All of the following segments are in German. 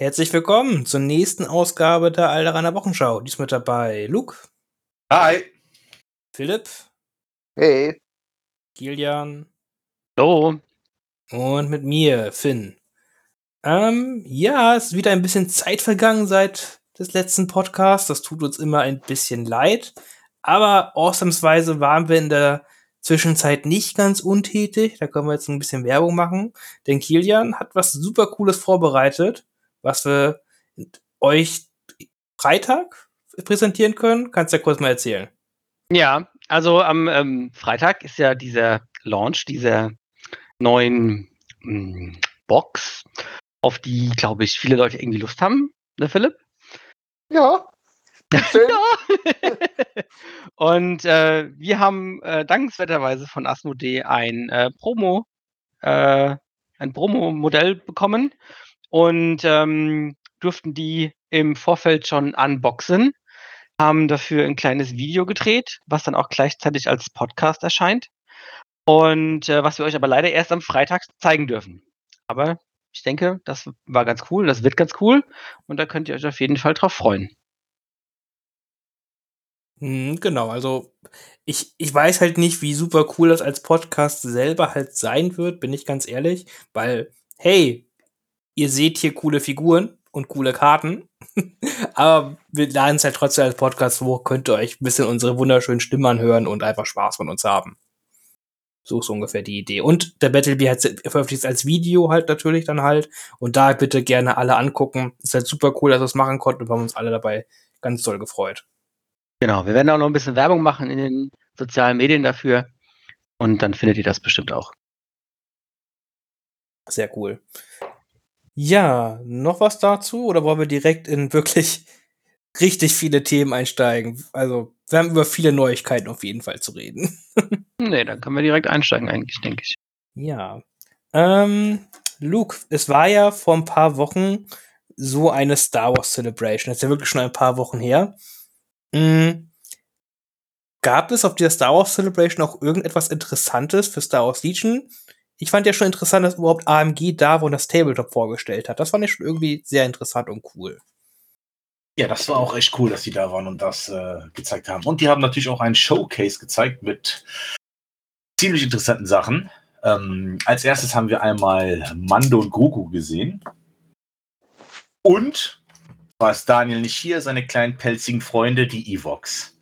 Herzlich willkommen zur nächsten Ausgabe der Alderaner Wochenschau. Diesmal dabei Luke. Hi. Philipp. Hey. Kilian. Hallo. Und mit mir, Finn. Ähm, ja, es ist wieder ein bisschen Zeit vergangen seit des letzten Podcasts. Das tut uns immer ein bisschen leid. Aber ausnahmsweise waren wir in der Zwischenzeit nicht ganz untätig. Da können wir jetzt ein bisschen Werbung machen. Denn Kilian hat was super Cooles vorbereitet, was wir euch Freitag präsentieren können. Kannst du ja kurz mal erzählen. Ja, also am ähm, Freitag ist ja dieser Launch dieser neuen mh, hm, Box, auf die, glaube ich, viele Leute irgendwie Lust haben, ne, Philipp? Ja. ja. Und äh, wir haben äh, dankenswerterweise von Asmodee ein äh, Promo, äh, ein Promo-Modell bekommen und ähm, durften die im Vorfeld schon unboxen, haben dafür ein kleines Video gedreht, was dann auch gleichzeitig als Podcast erscheint und äh, was wir euch aber leider erst am Freitag zeigen dürfen. Aber ich denke, das war ganz cool, das wird ganz cool und da könnt ihr euch auf jeden Fall drauf freuen. Mhm, genau, also ich, ich weiß halt nicht, wie super cool das als Podcast selber halt sein wird, bin ich ganz ehrlich, weil, hey, ihr seht hier coole Figuren und coole Karten, aber wir laden es halt trotzdem als Podcast hoch, könnt ihr euch ein bisschen unsere wunderschönen Stimmen anhören und einfach Spaß von uns haben. So ist ungefähr die Idee. Und der Battlebee hat veröffentlicht als Video halt natürlich dann halt. Und da bitte gerne alle angucken. Ist halt super cool, dass wir es machen konnten. Wir haben uns alle dabei ganz toll gefreut. Genau, wir werden auch noch ein bisschen Werbung machen in den sozialen Medien dafür. Und dann findet ihr das bestimmt auch. Sehr cool. Ja, noch was dazu? Oder wollen wir direkt in wirklich richtig viele Themen einsteigen? Also, wir haben über viele Neuigkeiten auf jeden Fall zu reden. nee, dann können wir direkt einsteigen, eigentlich, denke ich. Ja. Ähm, Luke, es war ja vor ein paar Wochen so eine Star Wars Celebration. Das ist ja wirklich schon ein paar Wochen her. Mhm. Gab es auf dieser Star Wars Celebration auch irgendetwas Interessantes für Star Wars Legion? Ich fand ja schon interessant, dass überhaupt AMG da und das Tabletop vorgestellt hat. Das fand ich schon irgendwie sehr interessant und cool. Ja, das war auch echt cool, dass die da waren und das äh, gezeigt haben. Und die haben natürlich auch einen Showcase gezeigt mit ziemlich interessanten Sachen. Ähm, als erstes haben wir einmal Mando und Goku gesehen. Und war es Daniel nicht hier, seine kleinen pelzigen Freunde, die Evox.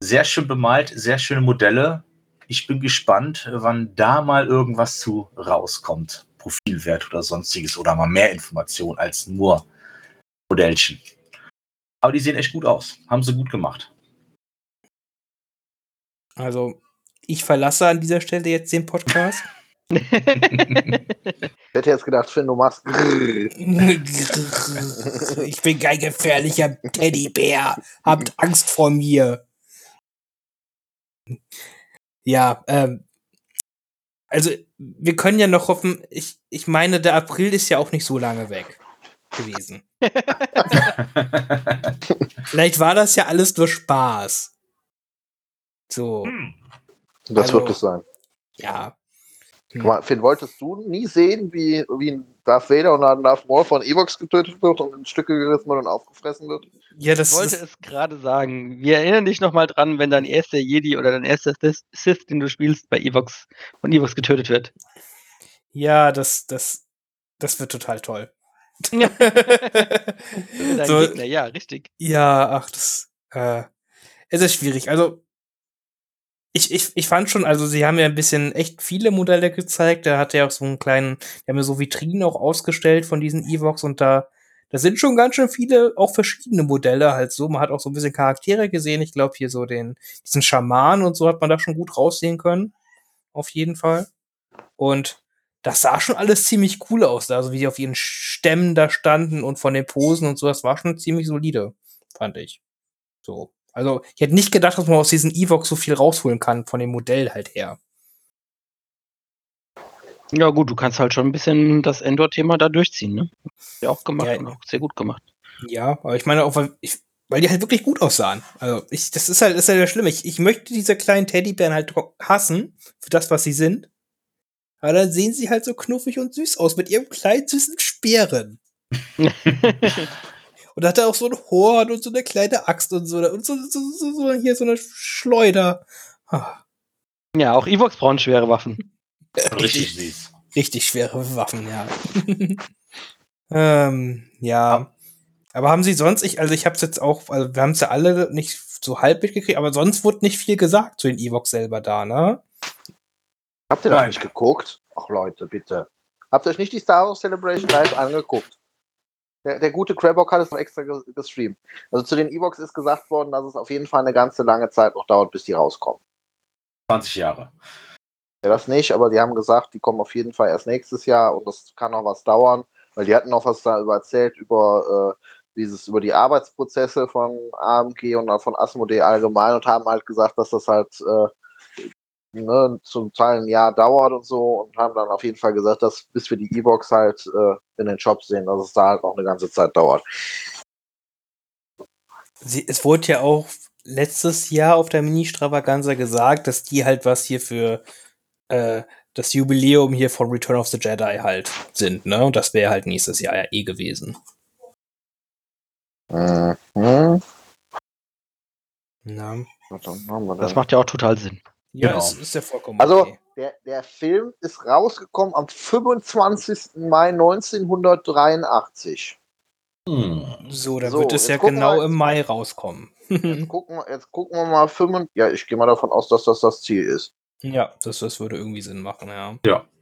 Sehr schön bemalt, sehr schöne Modelle. Ich bin gespannt, wann da mal irgendwas zu rauskommt. Profilwert oder sonstiges oder mal mehr Informationen als nur Modellchen. Aber die sehen echt gut aus. Haben sie gut gemacht. Also, ich verlasse an dieser Stelle jetzt den Podcast. ich hätte jetzt gedacht, Finn, du machst. ich bin kein gefährlicher Teddybär. Habt Angst vor mir. Ja, ähm. Also, wir können ja noch hoffen, ich, ich meine, der April ist ja auch nicht so lange weg gewesen. Vielleicht war das ja alles nur Spaß. So. Hm. Das also, wird es sein. Ja, hm. Finn, wolltest du nie sehen, wie, wie Darth Vader und Darth Maul von Evox getötet wird und in Stücke gerissen wird und aufgefressen wird? Ja, das ich wollte es gerade sagen. Wir erinnern dich nochmal dran, wenn dein erster Jedi oder dein erster Sith, den du spielst, bei Evox von Evox getötet wird. Ja, das, das, das wird total toll. Ja. so, Gegner, ja, richtig. Ja, ach, das, äh, es ist schwierig. Also, ich, ich, ich fand schon, also sie haben ja ein bisschen echt viele Modelle gezeigt. Da hat ja auch so einen kleinen, die haben ja so Vitrinen auch ausgestellt von diesen Evox und da, da sind schon ganz schön viele, auch verschiedene Modelle halt so. Man hat auch so ein bisschen Charaktere gesehen. Ich glaube hier so den, diesen Schaman und so hat man da schon gut raussehen können. Auf jeden Fall. Und das sah schon alles ziemlich cool aus, also wie die auf ihren Stämmen da standen und von den Posen und so, das war schon ziemlich solide, fand ich. So. Also, ich hätte nicht gedacht, dass man aus diesen Evox so viel rausholen kann, von dem Modell halt her. Ja, gut, du kannst halt schon ein bisschen das Endor-Thema da durchziehen, ne? Ja, auch gemacht ja, auch sehr gut gemacht. Ja, aber ich meine auch, weil, ich, weil die halt wirklich gut aussahen. Also, ich, das ist halt, das ist halt schlimm. Ich, ich möchte diese kleinen Teddybären halt hassen, für das, was sie sind. Aber dann sehen sie halt so knuffig und süß aus, mit ihrem kleinen süßen Speeren. Und da hat er auch so ein Horn und so eine kleine Axt und so. Und so, so, so, so hier so eine Schleuder. Ah, ja, auch Evox brauchen schwere Waffen. Richtig süß. richtig schwere Waffen, ja. ähm, ja. Aber haben sie sonst, ich, also ich hab's jetzt auch, also wir haben es ja alle nicht so halb mitgekriegt, aber sonst wurde nicht viel gesagt zu den Evox selber da, ne? Habt ihr Nein. nicht geguckt? Ach Leute, bitte. Habt ihr euch nicht die Star Wars Celebration live angeguckt? Der, der gute Crabbock hat es noch extra ge- gestreamt. Also zu den Evox ist gesagt worden, dass es auf jeden Fall eine ganze lange Zeit noch dauert, bis die rauskommen. 20 Jahre. Ja, das nicht, aber die haben gesagt, die kommen auf jeden Fall erst nächstes Jahr und das kann noch was dauern, weil die hatten noch was da über erzählt über äh, dieses über die Arbeitsprozesse von AMG und von Asmodee allgemein und haben halt gesagt, dass das halt äh, ne, zum Teil ein Jahr dauert und so und haben dann auf jeden Fall gesagt, dass bis wir die E-Box halt äh, in den Shops sehen, dass es da halt noch eine ganze Zeit dauert. Sie, es wurde ja auch letztes Jahr auf der Mini-Stravaganza gesagt, dass die halt was hier für äh, das Jubiläum hier von Return of the Jedi halt sind, ne? Und das wäre halt nächstes Jahr ja eh gewesen. Mhm. Na, Das macht ja auch total Sinn. Ja, Genau. ist, ist ja vollkommen Also, okay. der, der Film ist rausgekommen am 25. Mai 1983. Hm. So, dann so, wird es ja genau wir- im Mai rauskommen. Jetzt gucken, wir- jetzt gucken wir mal. 5, ja, ich gehe mal davon aus, dass das das Ziel ist. ja, das, das würde irgendwie Sinn machen, ja.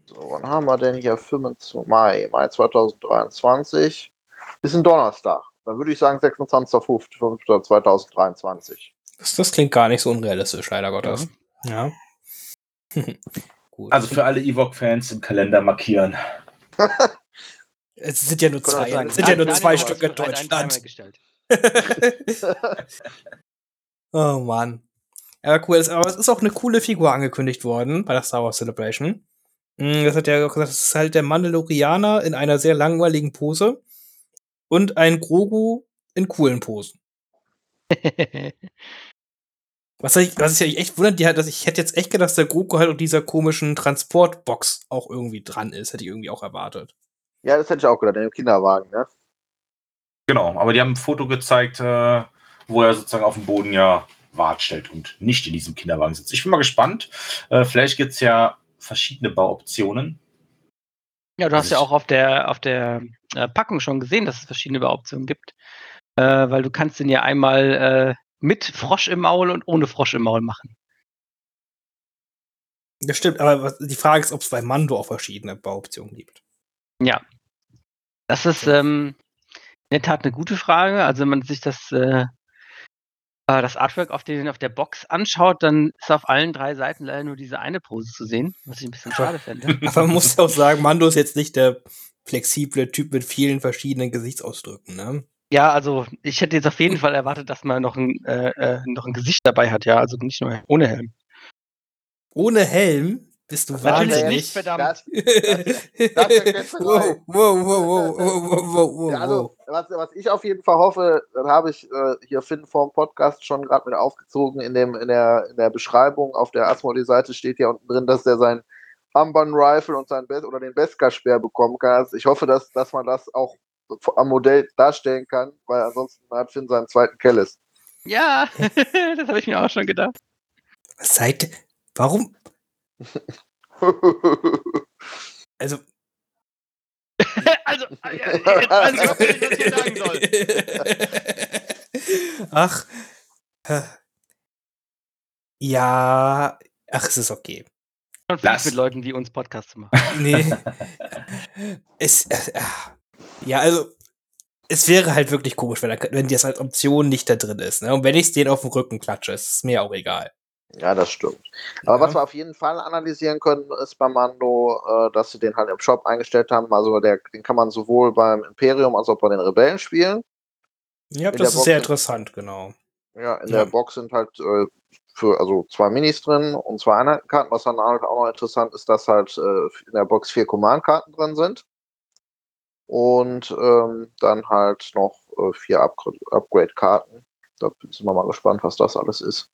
So, wann haben wir denn hier? 25. Mai, Mai 2023. Ist ein Donnerstag. Dann würde ich sagen 26.05.2023. Das, das klingt gar nicht so unrealistisch, leider Gottes. Ja. Gut. Also für alle Ewok-Fans im Kalender markieren. es sind ja nur zwei, sagen, es sind ja nur zwei Stück in Deutschland. oh Mann. Ja, cool. Es- Aber es ist auch eine coole Figur angekündigt worden bei der Star Wars Celebration. Mm, Das hat ja auch gesagt, das ist halt der Mandalorianer in einer sehr langweiligen Pose und ein Grogu in coolen Posen. Was ich, was ich echt wundert, die hat, dass ich hätte jetzt echt gedacht, dass der Grogu halt auf dieser komischen Transportbox auch irgendwie dran ist. Hätte ich irgendwie auch erwartet. ja, das hätte ich auch gedacht, in dem Kinderwagen, ne? Genau, aber die haben ein Foto gezeigt, äh, wo er sozusagen auf dem Boden ja Wart stellt und nicht in diesem Kinderwagen sitzt. Ich bin mal gespannt. Äh, vielleicht gibt es ja verschiedene Bauoptionen. Ja, du hast ja Also auch auf der, auf der äh, Packung schon gesehen, dass es verschiedene Bauoptionen gibt. Äh, weil du kannst den ja einmal äh, mit Frosch im Maul und ohne Frosch im Maul machen. Das stimmt, aber die Frage ist, ob es bei Mando auch verschiedene Bauoptionen gibt. Ja. Das ist ähm, in der Tat eine gute Frage. Also wenn man sich das, äh, äh, das Artwork auf, den, auf der Box anschaut, dann ist auf allen drei Seiten leider nur diese eine Pose zu sehen, was ich ein bisschen schade fände. Aber man muss auch sagen, Mando ist jetzt nicht der flexible Typ mit vielen verschiedenen Gesichtsausdrücken, ne? Ja, also ich hätte jetzt auf jeden Fall erwartet, dass man noch ein, äh, äh, noch ein Gesicht dabei hat, ja. Also nicht nur ohne Helm. Ohne Helm bist du Natürlich wahnsinnig. nicht, verdammt. Wow, wow, wow, wow, wow, wow, wow, wow. Ja, also, was, was ich auf jeden Fall hoffe, dann habe ich äh, hier Finn vorm Podcast schon gerade mit aufgezogen. In, dem, in, der, in der Beschreibung auf der Asmodee-Seite steht ja unten drin, dass der sein Armband-Rifle und sein Best oder den Beskar-Speer bekommen kann. Also ich hoffe, dass, dass man das auch am Modell darstellen kann, weil ansonsten hat Finn seinen zweiten Kellis. Ja, das habe ich mir auch schon gedacht. Was seid Warum? Also. also, äh, jetzt weiß ich, was ich das hier sagen soll. Ach. äh, Ja. Ach, es ist okay. Schon Lass. mit Leuten wie uns Podcasts zu machen. Nee. es, äh, äh, ja, also, es wäre halt wirklich komisch, wenn, er, wenn das als Option nicht da drin ist. Ne? Und wenn ich es den auf den Rücken klatsche, ist es mir auch egal. ja, das stimmt. Aber Ja. was wir auf jeden Fall analysieren können, ist bei Mando, äh, dass sie den halt im Shop eingestellt haben. Also der, den kann man sowohl beim Imperium als auch bei den Rebellen spielen. Ja, In das ist sehr Box- interessant, genau. Ja, in Ja. der Box sind halt äh, für also zwei Minis drin und zwei Einheitenkarten. Was dann halt auch noch interessant ist, dass halt äh, in der Box vier Command-Karten drin sind. Und ähm, dann halt noch äh, vier Upgra- Upgrade-Karten. Da sind wir mal gespannt, was das alles ist.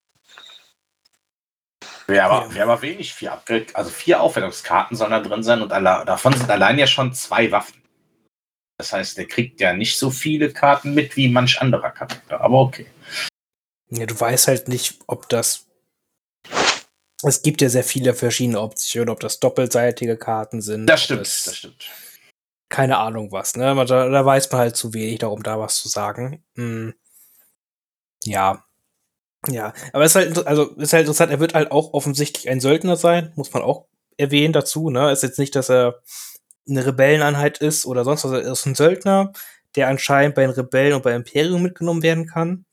Wäre aber, Ja. wär aber wenig. Vier Upgrade, also vier Aufwertungskarten sollen da drin sein und alle, davon sind allein ja schon zwei Waffen. Das heißt, der kriegt ja nicht so viele Karten mit wie manch anderer Charakter. Aber okay. Ja, du weißt halt nicht, ob das. Es gibt ja sehr viele verschiedene Optionen, ob das doppelseitige Karten sind. Das stimmt, das- das stimmt. Keine Ahnung was, ne? Da, da weiß man halt zu wenig darum, da was zu sagen. Hm. Ja. Ja, aber es ist halt, also ist halt interessant, er wird halt auch offensichtlich ein Söldner sein, muss man auch erwähnen dazu, ne? Ist jetzt nicht, dass er eine Rebelleneinheit ist oder sonst was, er ist ein Söldner, der anscheinend bei den Rebellen und bei Imperium mitgenommen werden kann.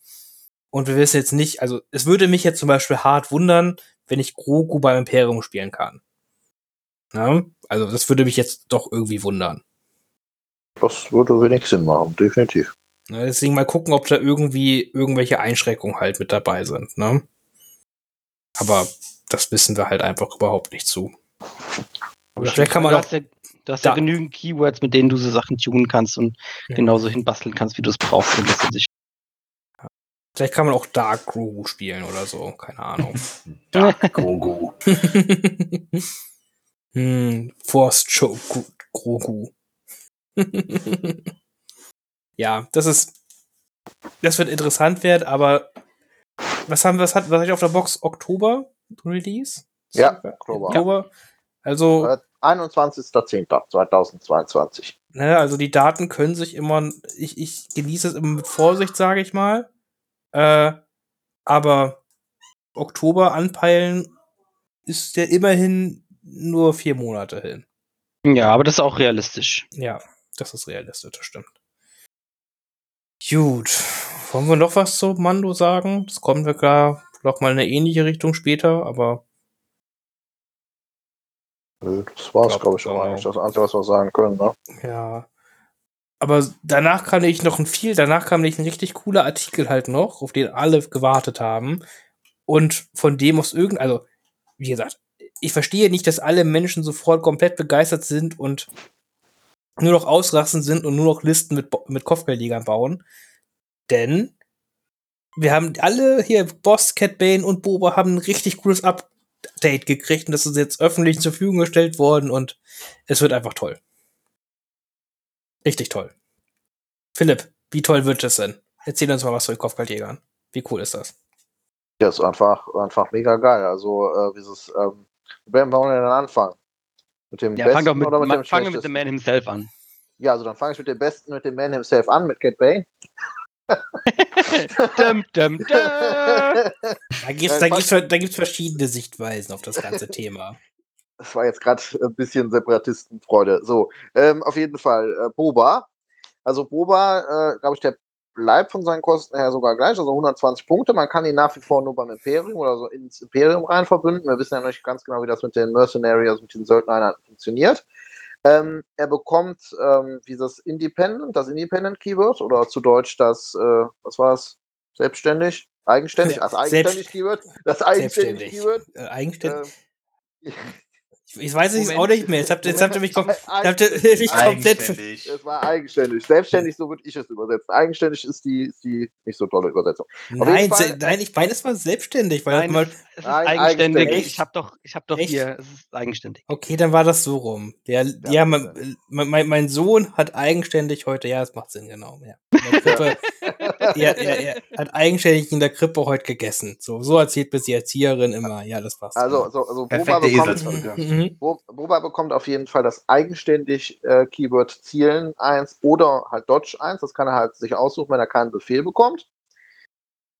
Und wir wissen jetzt nicht, also es würde mich jetzt zum Beispiel hart wundern, wenn ich Grogu beim Imperium spielen kann. Ne? Also das würde mich jetzt doch irgendwie wundern. Das würde wenig Sinn machen, definitiv. Ne, deswegen mal gucken, ob da irgendwie irgendwelche Einschränkungen halt mit dabei sind. Ne? Aber das wissen wir halt einfach überhaupt nicht zu. Oder vielleicht kann man du auch. hast ja, du hast ja da- genügend Keywords, mit denen du so Sachen tunen kannst und Ja. genauso hinbasteln kannst, wie du es brauchst. Und das ist sich Vielleicht kann man auch Dark Grogu spielen oder so. Keine Ahnung. Dark Grogu. hm, Force Choke Gro- Grogu. ja, das ist. Das wird interessant werden, aber was haben wir, was hat, was hat ich auf der Box? Oktober Release? Ja, Oktober. Oktober. Also, Äh, 21.10.2022. ne, also die Daten können sich immer, ich, ich genieße es immer mit Vorsicht, sage ich mal. Äh, aber Oktober anpeilen ist ja immerhin nur vier Monate hin. ja, aber das ist auch realistisch. Ja, das ist realistisch, das stimmt. Gut. Wollen wir noch was zu Mando sagen? Das kommen wir gar noch mal in eine ähnliche Richtung später, aber Das war's, Glaub, glaube ich, auch genau. eigentlich. Das Einzige, was wir sagen können. Ne? ja. Aber danach kam ich noch ein viel, danach kam nicht ein richtig cooler Artikel halt noch, auf den alle gewartet haben. Und von dem aus irgend, also, wie gesagt, ich verstehe nicht, dass alle Menschen sofort komplett begeistert sind und nur noch ausrasten sind und nur noch Listen mit, mit Kopfgeldjägern bauen. Denn wir haben alle hier, Boss, Cat Bane und Boba haben ein richtig cooles Update gekriegt und das ist jetzt öffentlich zur Verfügung gestellt worden und es wird einfach toll. Richtig toll. Philipp, wie toll wird es denn? Erzähl uns mal was zu den Kopfgeldjägern. Wie cool ist das? Ja, ist einfach, einfach mega geil. Also, äh, dieses, ähm, wer wollen wir denn anfangen? Mit dem Ja, besten fang doch mit, oder mit dem fang mit? The Man himself an. Ja, also dann fange ich mit dem besten, mit dem Man himself an, mit Cat Bane. dum, dum, dum. Da gibt's, Ja, da, gibt's, da gibt's verschiedene Sichtweisen auf das ganze Thema. Das war jetzt gerade ein bisschen Separatistenfreude. So, ähm, auf jeden Fall äh, Boba. Also Boba, äh, glaube ich, der bleibt von seinen Kosten her sogar gleich, also 120 Punkte. Man kann ihn nach wie vor nur beim Imperium oder so ins Imperium rein verbünden. Wir wissen ja noch nicht ganz genau, wie das mit den Mercenaries, also mit den Söldnereinheiten funktioniert. Ähm, er bekommt ähm, dieses Independent, das Independent Keyword oder zu Deutsch das, äh, was war es? Selbstständig? Eigenständig? Das eigenständig Selbst- Keyword? Das eigenständig. Keyword? Äh, eigenständig. Ähm, ich, ich weiß es auch nicht mehr. Jetzt habt ihr, jetzt habt ihr mich, kom habt ihr mich komplett. Es war eigenständig. Selbstständig, so würde ich es übersetzen. Eigenständig ist die, ist die nicht so tolle Übersetzung. Nein, Fall- nein, ich meine, es war selbstständig, weil Nein, mal, es, es ist Nein, eigenständig. eigenständig. Ich habe doch, ich habe doch Echt? hier, es ist eigenständig. okay, dann war das so rum. Der, ja, Ja, mein, mein, mein Sohn hat eigenständig heute, ja, das macht Sinn, genau. Ja. Krippe, er, er, er hat eigenständig in der Krippe heute gegessen. So, so erzählt bis die Erzieherin immer. Ja, das passt. Also, genau. also, also bekommt, Eselsbrücke. Mhm. Boba bekommt auf jeden Fall das eigenständig äh, Keyword Zielen 1 oder halt Dodge 1. Das kann er halt sich aussuchen, wenn er keinen Befehl bekommt.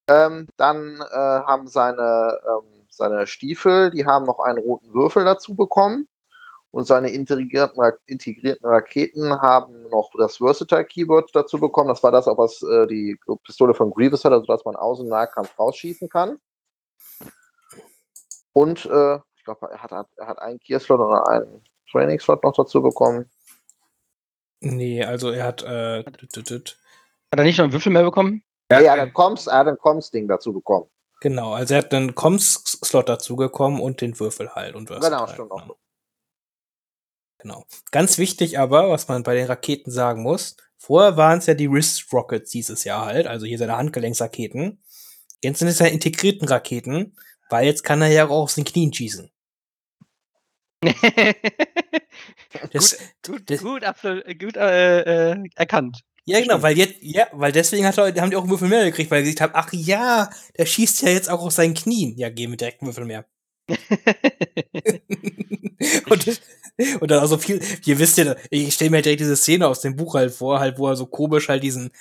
Ähm, dann äh, haben seine, ähm, seine Stiefel, die haben noch einen roten Würfel dazu bekommen. Und seine integrierten, integrierten Raketen haben noch das Versatile Keyword dazu bekommen. Das war das, auch was äh, die Pistole von Grievous hat, also dass man aus dem Nahkampf rausschießen kann. Und äh, glaube, er hat, er hat einen Gearslot oder einen Trainingslot noch dazu bekommen. Nee, also er hat, äh. Hat er nicht noch einen Würfel mehr bekommen? Ja, ja, dann kommst, er hat ein Comms-Ding dazu bekommen. genau, also er hat einen Comms-Slot dazugekommen und den Würfel halt. Und Genau, stimmt auch. Genau. genau. Ganz wichtig aber, was man bei den Raketen sagen muss, vorher waren es ja die Wrist Rockets dieses Jahr halt, also hier seine Handgelenksraketen. Jetzt sind es ja integrierten Raketen, weil jetzt kann er ja auch aus den Knien schießen. Das, Gut, das- gut, absolut, gut äh, äh, erkannt. ja, genau, stimmt. weil jetzt, ja, weil deswegen hat er, haben die auch einen Würfel mehr gekriegt, weil sie gesagt haben, ach ja, der schießt ja jetzt auch aus seinen Knien. Ja, geben wir direkt einen Würfel mehr. und, und dann auch so viel, ihr wisst ja, ich stelle mir direkt diese Szene aus dem Buch halt vor, halt, wo er so komisch halt diesen,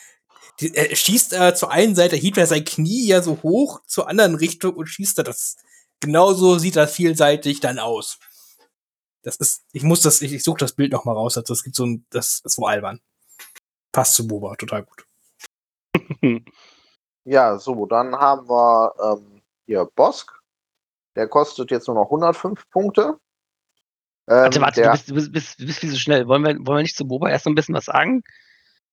die, er schießt äh, zur einen Seite, hebt er sein Knie ja so hoch, zur anderen Richtung und schießt er das. Genauso sieht das vielseitig dann aus. Das ist, ich muss das, ich, ich suche das Bild noch mal raus, also es gibt so ein, das ist so albern. Passt zu Boba, total gut. Ja, so, dann haben wir ähm, hier Bosk. Der kostet jetzt nur noch 105 Punkte. Ähm, Warte, warte, der, du bist, du bist, bist, bist viel so schnell. Wollen wir, wollen wir nicht zu Boba erst noch ein bisschen was sagen?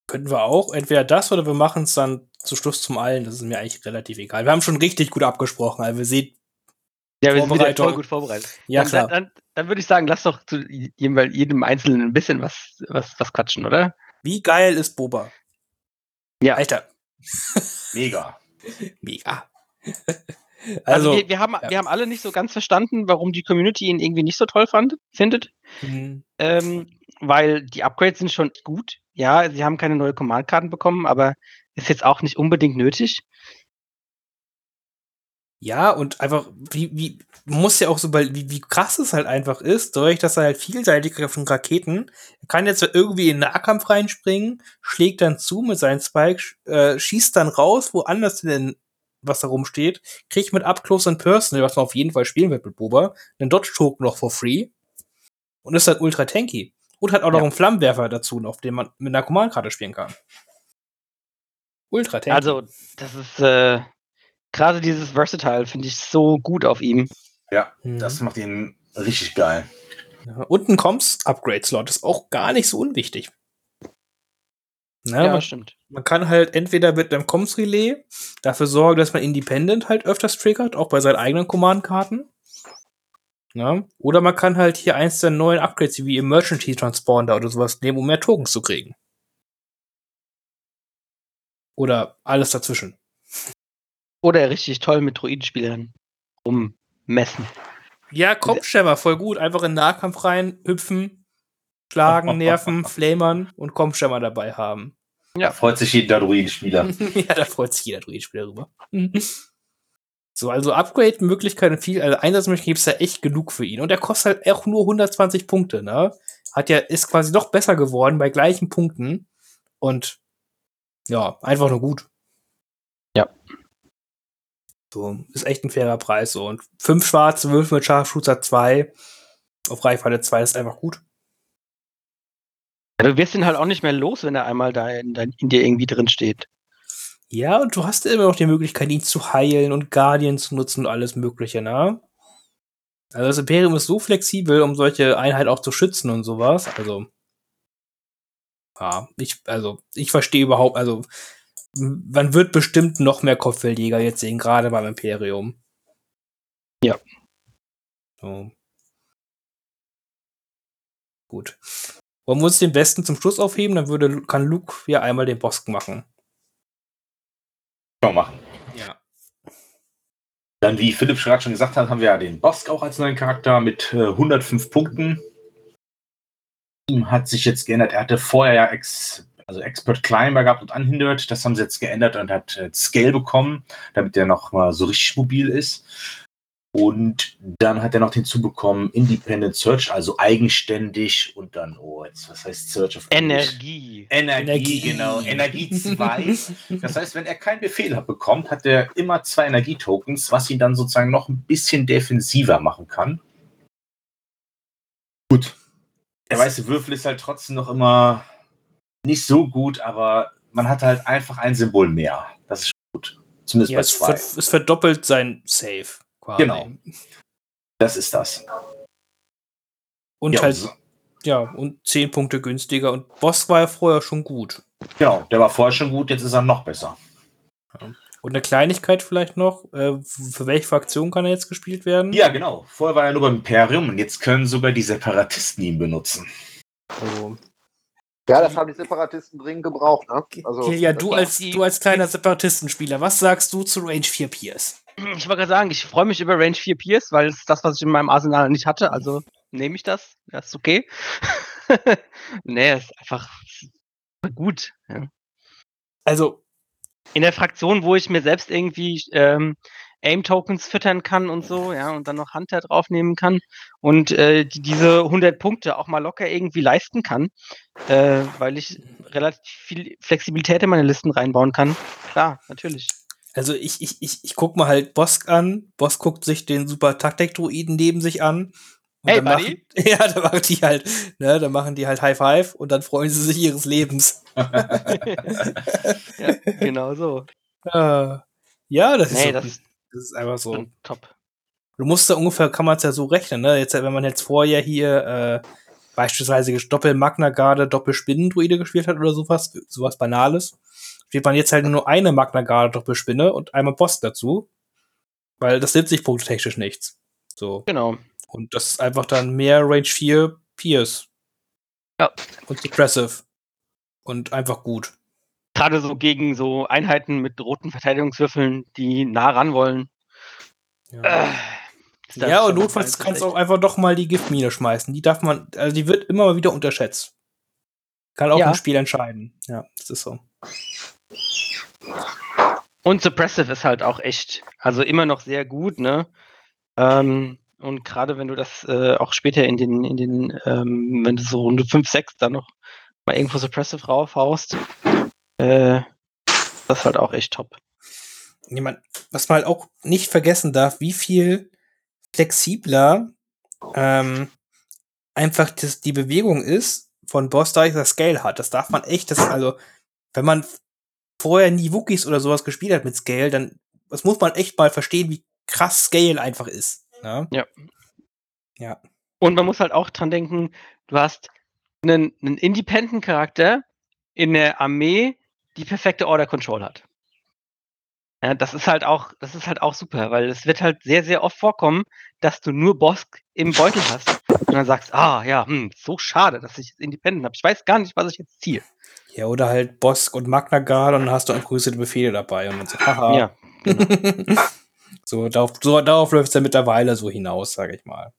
Könnten wir auch, entweder das oder wir machen es dann zu Schluss zum Allen, das ist mir eigentlich relativ egal. Wir haben schon richtig gut abgesprochen, also wir sehen, Ja, wir sind wieder voll gut vorbereitet. ja dann, klar. Dann, dann, würde ich sagen, lass doch zu jedem, jedem Einzelnen ein bisschen was, was, was quatschen, oder? Wie geil ist Boba? Ja. Alter, Mega. mega. Also, Also, wir, wir, haben, ja. wir haben alle nicht so ganz verstanden, warum die Community ihn irgendwie nicht so toll fand, findet. mh, Ähm, weil die Upgrades sind schon gut. Ja, sie haben keine neue Command-Karten bekommen, aber ist jetzt auch nicht unbedingt nötig. Ja, und einfach, wie, wie, muss ja auch so, weil, wie, wie krass es halt einfach ist, dadurch, dass er halt vielseitig von Raketen, er kann jetzt irgendwie in den Nahkampf reinspringen, schlägt dann zu mit seinen Spike, äh, schießt dann raus, woanders denn was da rumsteht, kriegt mit Up Close and Personal, was man auf jeden Fall spielen wird mit Boba, einen Dodge-Token noch for free und ist halt ultra tanky. Und hat auch noch Ja. einen Flammenwerfer dazu, auf dem man mit einer Command-Karte spielen kann. Ultra tanky. Also, das ist äh, gerade dieses Versatile finde ich so gut auf ihm. Ja, Mhm. das macht ihn richtig geil. Ja, und ein Comms-Upgrade-Slot ist auch gar nicht so unwichtig. Na, Ja, man, stimmt. man kann halt entweder mit einem Comms-Relay dafür sorgen, dass man Independent halt öfters triggert, auch bei seinen eigenen Command-Karten. Ja, oder man kann halt hier eins der neuen Upgrades wie Emergency Transponder oder sowas nehmen, um mehr Tokens zu kriegen. Oder alles dazwischen. Oder richtig toll mit Droidenspielern rummessen. Ja, Kopfschämmer, voll gut. Einfach in den Nahkampf rein, hüpfen, schlagen, nerven, flamern und Kopfschämmer dabei haben. Da freut sich jeder Druidenspieler. ja, da freut sich jeder Druidenspieler drüber. so, also Upgrade-Möglichkeiten viel, also Einsatzmöglichkeiten gibt's da echt genug für ihn. Und er kostet halt auch nur 120 Punkte, ne? Hat ja, ist quasi noch besser geworden bei gleichen Punkten. Und ja, einfach nur gut. Ja. So, ist echt ein fairer Preis. So. Und fünf schwarze Würfel mit Scharfschützer 2 auf Reichweite 2 ist einfach gut. Ja, Du wirst ihn halt auch nicht mehr los, wenn er einmal da in, in dir irgendwie drin steht. Ja, und du hast immer noch die Möglichkeit, ihn zu heilen und Guardian zu nutzen und alles Mögliche, ne? Also das Imperium ist so flexibel, um solche Einheiten auch zu schützen und sowas. Also, ja, ich, also, ich verstehe überhaupt, also, man wird bestimmt noch mehr Kopfgeldjäger jetzt sehen, gerade beim Imperium. Ja. So. Gut. Wollen wir uns den Besten zum Schluss aufheben, dann würde, kann Luke ja einmal den Boss machen. Wir machen. Ja. Dann, wie Philipp gerade schon gesagt hat, haben wir ja den Bosk auch als neuen Charakter mit äh, 105 Punkten. Ihm hat sich jetzt geändert. Er hatte vorher ja Ex, also Expert Climber gehabt und Unhindered. Das haben sie jetzt geändert und hat äh, Scale bekommen, damit er noch mal so richtig mobil ist. Und dann hat er noch hinzubekommen Independent Search, also eigenständig und dann, oh, jetzt, was heißt Search of? Energie. Energie, Energie. genau. Energie 2. Das heißt, wenn er keinen Befehl hat bekommt, hat er immer zwei Energietokens, was ihn dann sozusagen noch ein bisschen defensiver machen kann. Gut. Der weiße Würfel ist halt trotzdem noch immer nicht so gut, aber man hat halt einfach ein Symbol mehr. Das ist gut. Zumindest Ja, bei zwei. es verdoppelt sein Save. Quasi. Genau. Das ist das. Und Ja, halt, so- ja, und 10 Punkte günstiger. Und Boss war ja vorher schon gut. genau, der war vorher schon gut, jetzt ist er noch besser. Und eine Kleinigkeit vielleicht noch, äh, für welche Fraktion kann er jetzt gespielt werden? Ja, genau. Vorher war er nur beim Imperium und jetzt können sogar die Separatisten ihn benutzen. Also, Ja, das haben die Separatisten dringend gebraucht, ne? Also, Kilja, du als, du als kleiner Separatistenspieler, was sagst du zu Range 4 Piers? Ich wollte gerade sagen, ich freue mich über Range 4 Pierce, weil es das, was ich in meinem Arsenal nicht hatte. Also nehme ich das. Das ist okay. nee, ist einfach gut. Ja. Also, In der Fraktion, wo ich mir selbst irgendwie ähm, Aim-Tokens füttern kann und so, ja, und dann noch Hunter draufnehmen kann und äh, die, diese 100 Punkte auch mal locker irgendwie leisten kann, äh, weil ich relativ viel Flexibilität in meine Listen reinbauen kann. Klar, natürlich. also ich, ich, ich, ich guck mal halt Bosk an. Bosk guckt sich den super Taktik-Druiden neben sich an. Und Hey, dann machen. Ja, dann machen die halt, ne, dann machen die halt High Five und dann freuen sie sich ihres Lebens. ja, genau so. Äh, ja, das ist, Nee, so, das das, ist einfach so. top. Du musst da ungefähr, kann man es ja so rechnen, ne? Jetzt, wenn man jetzt vorher hier äh, beispielsweise Doppel Magna Garde, Doppel Spinnendruide gespielt hat oder sowas, sowas Banales, spielt man jetzt halt nur eine Magna Garde Doppel Spinne und einmal Boss dazu. Weil das nimmt sich punktetechnisch nichts. So. Genau. Und das ist einfach dann mehr Range 4 Pierce. Ja. Und Suppressive. Und einfach gut. Gerade so gegen so Einheiten mit roten Verteidigungswürfeln, die nah ran wollen. Äh, ist das Ja, und notfalls kannst du auch einfach doch mal die Giftmine schmeißen. Die darf man, also die wird immer mal wieder unterschätzt. Kann auch Ja. ein Spiel entscheiden. Ja, das ist so. Und Suppressive ist halt auch echt, also immer noch sehr gut, ne? Ähm, und gerade wenn du das äh, auch später in den, in den, ähm, wenn du so Runde 5, 6 dann noch mal irgendwo Suppressive raufhaust, äh, das ist halt auch echt top. Jemand, was man halt auch nicht vergessen darf, wie viel flexibler ähm, einfach das, die Bewegung ist von Boss, da das Scale hat. Das darf man echt, das, also, wenn man vorher nie Wookies oder sowas gespielt hat mit Scale, dann das muss man echt mal verstehen, wie krass Scale einfach ist. Ne? Ja. Ja. Und man muss halt auch dran denken, du hast einen, einen Independent-Charakter in der Armee, die perfekte Order Control hat. Ja, das ist halt auch, das ist halt auch super, weil es wird halt sehr, sehr oft vorkommen, dass du nur Bosk im Beutel hast und dann sagst, ah ja, hm, so schade, dass ich jetzt Independent habe. Ich weiß gar nicht, was ich jetzt ziehe. Ja, oder halt Bosk und Magna Guard und dann hast du improvisierte Befehle dabei und dann so, haha. Ja, so, darauf, so, darauf läuft es ja mittlerweile so hinaus, sage ich mal.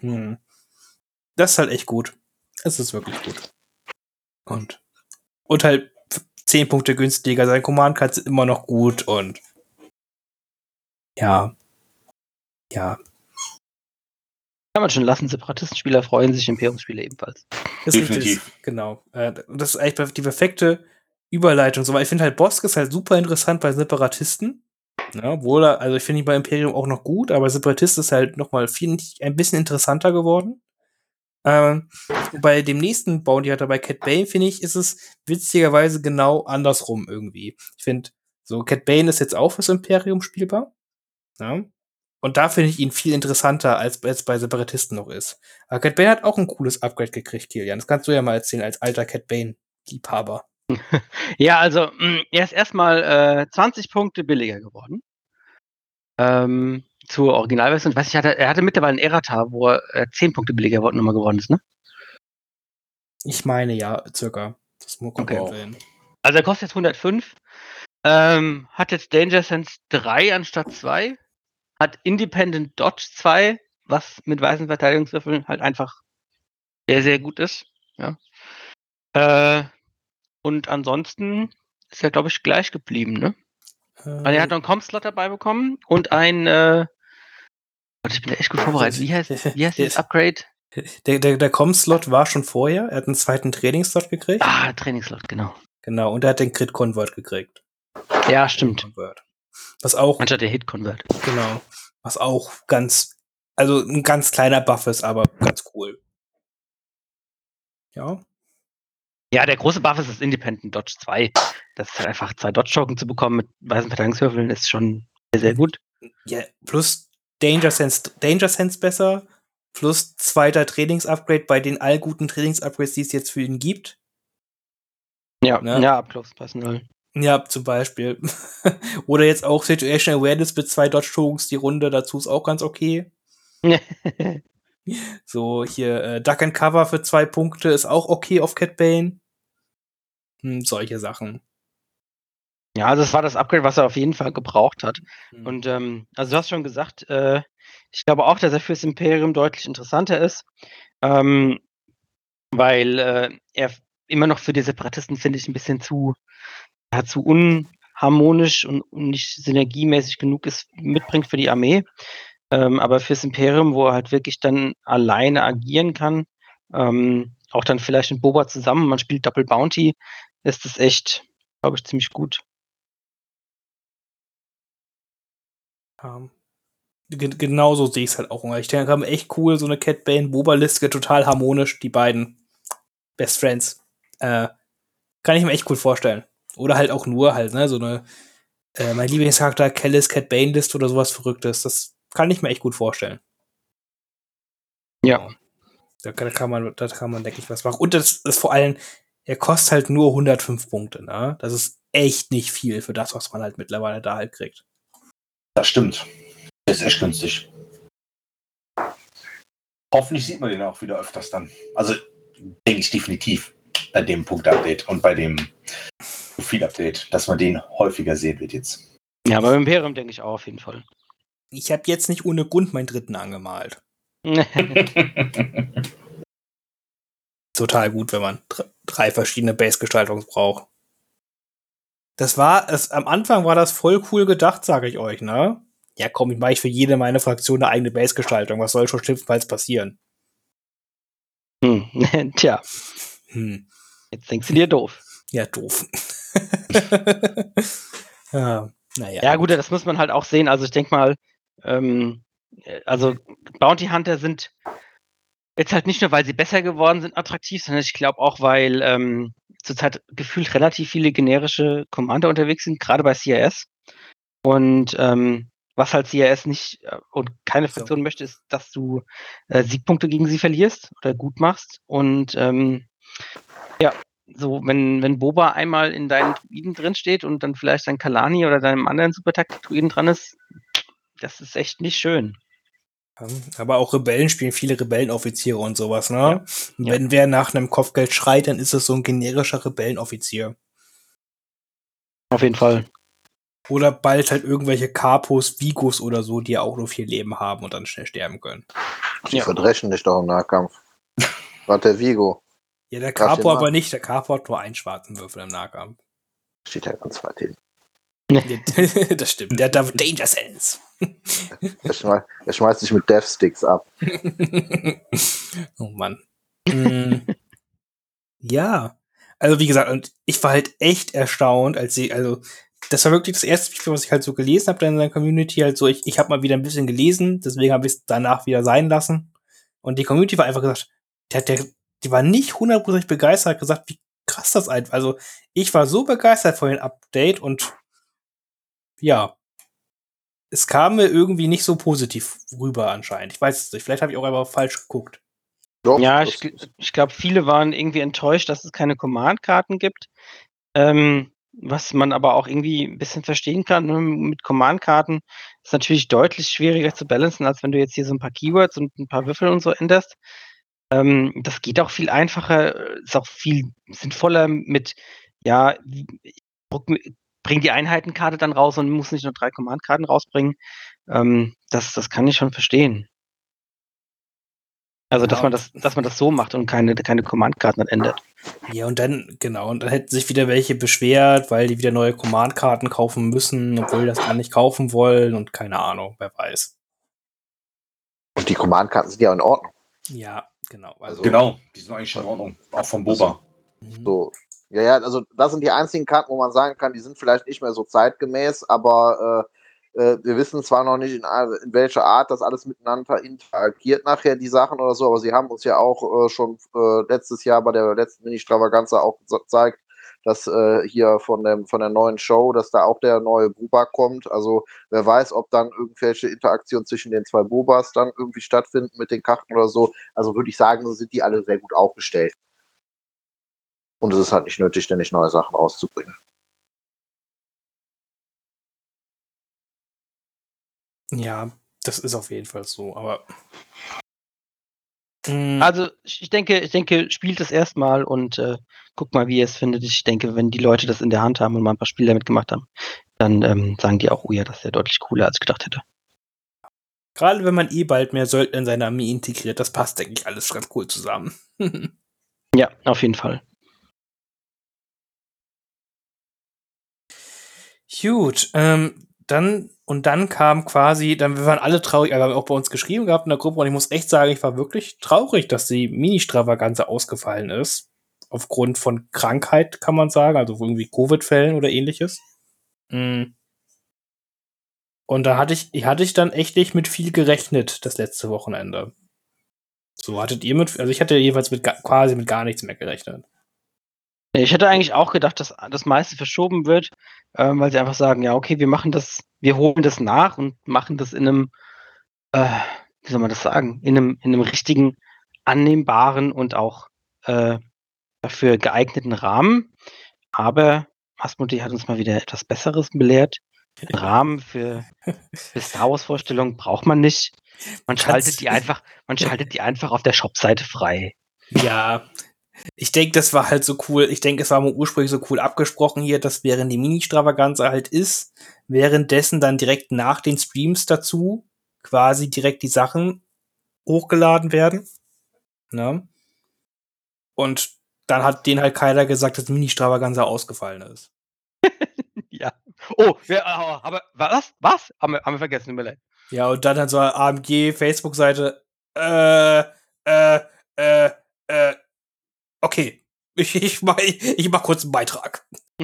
Hm. Das ist halt echt gut. Es ist wirklich gut. Und, und halt 10 Punkte günstiger. Sein Command Cards sind immer noch gut und ja. Ja. kann man schon lassen. Separatistenspieler freuen sich, Imperiumsspieler ebenfalls. Das ist Definitiv. das- genau. Äh, das ist eigentlich die perfekte Überleitung. So, weil ich finde halt Bosk ist halt super interessant bei Separatisten. Ja, obwohl er, also ich finde ihn bei Imperium auch noch gut, aber Separatist ist halt noch mal viel, ein bisschen interessanter geworden. Ähm, bei dem nächsten Bounty hat er bei Cat Bane, finde ich, ist es witzigerweise genau andersrum irgendwie. Ich finde, so Cat Bane ist jetzt auch fürs Imperium spielbar. Ja. Und da finde ich ihn viel interessanter, als es bei Separatisten noch ist. Aber Cat Bane hat auch ein cooles Upgrade gekriegt, Kilian. Das kannst du ja mal erzählen als alter Cat Bane-Liebhaber. Ja, also mh, er ist erstmal äh, 20 Punkte billiger geworden. Ähm, zur Originalversion. Ich weiß nicht, er hatte, er hatte mittlerweile einen Errata, wo er äh, 10 Punkte billiger nochmal geworden ist, ne? Ich meine ja, circa. Das muss man Okay. erwähnen. Also er kostet jetzt 105. Ähm, hat jetzt Danger Sense 3 anstatt 2. Hat Independent Dodge 2, was mit weißen Verteidigungswürfeln halt einfach sehr, sehr gut ist. Ja. Äh, und ansonsten ist er, glaube ich, gleich geblieben, ne? Weil er hat noch einen Com-Slot dabei bekommen und ein, äh, Gott, ich bin da echt gut vorbereitet. Wie heißt, wie heißt das Upgrade? Der, der, der Com-Slot war schon vorher. Er hat einen zweiten Trainingsslot gekriegt. Ah, Trainingsslot, genau. Genau. Und er hat den Crit Convert gekriegt. Ja, stimmt. Was auch, Anstatt der Hit-Convert. genau. Was auch ganz, also ein ganz kleiner Buff ist, aber ganz cool. Ja. Ja, der große Buff ist das Independent Dodge 2. Das ist halt einfach zwei Dodge-Token zu bekommen mit weißen Verteidigungswürfeln, ist schon sehr, sehr gut. Ja, plus Danger Sense, Danger Sense besser, plus zweiter Trainings-Upgrade bei den allguten Trainings-Upgrades, die es jetzt für ihn gibt. Ja, Ne? ja, Close Personal. Ja, zum Beispiel. Oder jetzt auch Situation Awareness mit zwei Dodge Tokens die Runde, dazu ist auch ganz okay. So, hier äh, Duck and Cover für zwei Punkte ist auch okay auf Cat Bane. Hm, solche Sachen. Ja, das war das Upgrade, was er auf jeden Fall gebraucht hat. Mhm. Und ähm, also du hast schon gesagt, äh, ich glaube auch, dass er fürs Imperium deutlich interessanter ist, ähm, weil äh, er immer noch für die Separatisten, finde ich, ein bisschen zu, ja, zu unharmonisch und, und nicht synergiemäßig genug ist, mitbringt für die Armee. Ähm, aber fürs Imperium, wo er halt wirklich dann alleine agieren kann, ähm, auch dann vielleicht mit Boba zusammen, man spielt Double Bounty, ist das echt, glaube ich, ziemlich gut. Ähm, ge genau so sehe ich es halt auch. Ich denke, haben echt cool, so eine Cat Bane, Boba-Liste, total harmonisch, die beiden Best Friends. Äh, kann ich mir echt cool vorstellen. Oder halt auch nur halt, ne, so eine, äh, mein Lieblingscharakter, Kellis Cat Bane Liste oder sowas Verrücktes. Das kann ich mir echt gut vorstellen. Ja. Da kann, da kann man, da kann man, denke ich, was machen. Und das ist vor allem, er kostet halt nur 105 Punkte, ne? Das ist echt nicht viel für das, was man halt mittlerweile da halt kriegt. Das stimmt. Das ist echt günstig. Hoffentlich sieht man den auch wieder öfters dann. Also denke ich definitiv bei dem Punkt-Update und bei dem Profil-Update, dass man den häufiger sehen wird jetzt. Ja, beim Imperium denke ich auch auf jeden Fall. Ich habe jetzt nicht ohne Grund meinen dritten angemalt. Total gut, wenn man dr- drei verschiedene Base-Gestaltungen braucht. Das war, es, am Anfang war das voll cool gedacht, sage ich euch, ne? Ja, komm, ich mache ich für jede meine Fraktion eine eigene Base-Gestaltung. Was soll schon schlimmstenfalls passieren? Hm. Tja, Hm. jetzt denkst du dir doof. Ja, doof. ja, naja. Ja, gut, das muss man halt auch sehen. Also ich denke mal, ähm, äh, also Bounty Hunter sind jetzt halt nicht nur, weil sie besser geworden sind, attraktiv, sondern ich glaube auch, weil ähm, zurzeit gefühlt relativ viele generische Commander unterwegs sind, gerade bei CRS. Und ähm, was halt CRS nicht äh, und keine So. Fraktion möchte, ist, dass du äh, Siegpunkte gegen sie verlierst oder gut machst. Und ähm, ja, so, wenn, wenn Boba einmal in deinen Druiden drin steht und dann vielleicht dein Kalani oder deinem anderen Supertaktik-Druiden dran ist, das ist echt nicht schön. Aber auch Rebellen spielen viele Rebellenoffiziere und sowas, ne? Ja. Und Ja. Wenn wer nach einem Kopfgeld schreit, dann ist es so ein generischer Rebellenoffizier. Auf jeden Fall. Oder bald halt irgendwelche Capos, Vigos oder so, die ja auch nur vier Leben haben und dann schnell sterben können. Die Ja. verdreschen dich doch im Nahkampf. Was der Vigo. Ja, der ich Capo aber nicht. Der Capo hat nur einen schwarzen Würfel im Nahkampf. Steht ja ganz weit hin. das stimmt. Der hat da Danger Sense. Er, schmeißt, er schmeißt sich mit Death Sticks ab. oh Mann. Mm. ja. Also wie gesagt, und ich war halt echt erstaunt, als sie, also das war wirklich das erste Spiel, was ich halt so gelesen habe in der Community. Halt so, ich, ich habe mal wieder ein bisschen gelesen, deswegen habe ich es danach wieder sein lassen. Und die Community war einfach gesagt, der, der, die war nicht hundertprozentig begeistert, gesagt, wie krass das einfach. Also ich war so begeistert von dem Update und ja, es kam mir irgendwie nicht so positiv rüber anscheinend. Ich weiß es nicht. Vielleicht habe ich auch einfach falsch geguckt. Doch, Ja, ich, ich glaube, viele waren irgendwie enttäuscht, dass es keine Command-Karten gibt. Ähm, was man aber auch irgendwie ein bisschen verstehen kann. Ne? Mit Command-Karten ist natürlich deutlich schwieriger zu balancen, als wenn du jetzt hier so ein paar Keywords und ein paar Würfel und so änderst. Ähm, das geht auch viel einfacher, ist auch viel sinnvoller mit, ja, bring die Einheitenkarte dann raus und muss nicht nur drei Command-Karten rausbringen. Ähm, das, das kann ich schon verstehen. Also, dass Ja, man und- das, dass man das so macht und keine, keine Command-Karten dann ändert. Ja, und dann, genau, und dann hätten sich wieder welche beschwert, weil die wieder neue Command-Karten kaufen müssen, obwohl die das gar nicht kaufen wollen und keine Ahnung, wer weiß. Und die Command-Karten sind ja in Ordnung. Ja, genau. Also, Genau, die sind eigentlich schon in Ordnung. Auch von Boba. mhm. So. Ja, ja, also das sind die einzigen Karten, wo man sagen kann, die sind vielleicht nicht mehr so zeitgemäß, aber äh, äh, wir wissen zwar noch nicht, in, in welcher Art das alles miteinander interagiert nachher, die Sachen oder so, aber sie haben uns ja auch äh, schon äh, letztes Jahr bei der letzten Mini-Stravaganza auch gezeigt, dass äh, hier von, dem, von der neuen Show, dass da auch der neue Boba kommt. Also wer weiß, ob dann irgendwelche Interaktionen zwischen den zwei Bobas dann irgendwie stattfinden mit den Karten oder so. Also würde ich sagen, sind die alle sehr gut aufgestellt. Und es ist halt nicht nötig, ständig neue Sachen rauszubringen. Ja, das ist auf jeden Fall so, aber Mm, Also ich denke, ich denke, spielt es erstmal und äh, guck mal, wie ihr es findet. Ich denke, wenn die Leute das in der Hand haben und mal ein paar Spiele damit gemacht haben, dann ähm, sagen die auch, oh ja, das ist ja deutlich cooler, als ich gedacht hätte. Gerade wenn man eh bald mehr Söldner in seine Armee integriert, das passt, denke ich, alles ganz cool zusammen. Ja, auf jeden Fall. Gut, ähm, dann und dann kam quasi, dann wir waren alle traurig, aber auch bei uns geschrieben gehabt in der Gruppe und ich muss echt sagen, ich war wirklich traurig, dass die Mini-Stravaganze ausgefallen ist. Aufgrund von Krankheit, kann man sagen, also irgendwie Covid-Fällen oder ähnliches. Mm. Und da hatte ich, hatte ich dann echt nicht mit viel gerechnet, das letzte Wochenende. So hattet ihr mit, also ich hatte jeweils mit quasi mit gar nichts mehr gerechnet. Ich hätte eigentlich auch gedacht, dass das meiste verschoben wird, ähm, weil sie einfach sagen, ja, okay, wir machen das, wir holen das nach und machen das in einem, äh, wie soll man das sagen, in einem, in einem richtigen, annehmbaren und auch äh, dafür geeigneten Rahmen. Aber Asmodee hat uns mal wieder etwas Besseres belehrt. Einen Rahmen für, für Star Wars Vorstellungen braucht man nicht. Man schaltet die einfach, man schaltet die einfach auf der Shopseite frei. Ja, ich denke, das war halt so cool. Ich denke, es war mal ursprünglich so cool abgesprochen hier, dass während die Mini-Stravaganza halt ist, währenddessen dann direkt nach den Streams dazu quasi direkt die Sachen hochgeladen werden. Ne? Und dann hat denen halt keiner gesagt, dass Mini-Stravaganza ausgefallen ist. Ja. Oh, wir, äh, aber was? Was? Haben wir, haben wir vergessen, tut mir leid. Ja, und dann hat so eine AMG Facebook-Seite, äh, äh, äh, äh, okay. Ich, ich, mach, ich, ich mach kurz einen Beitrag.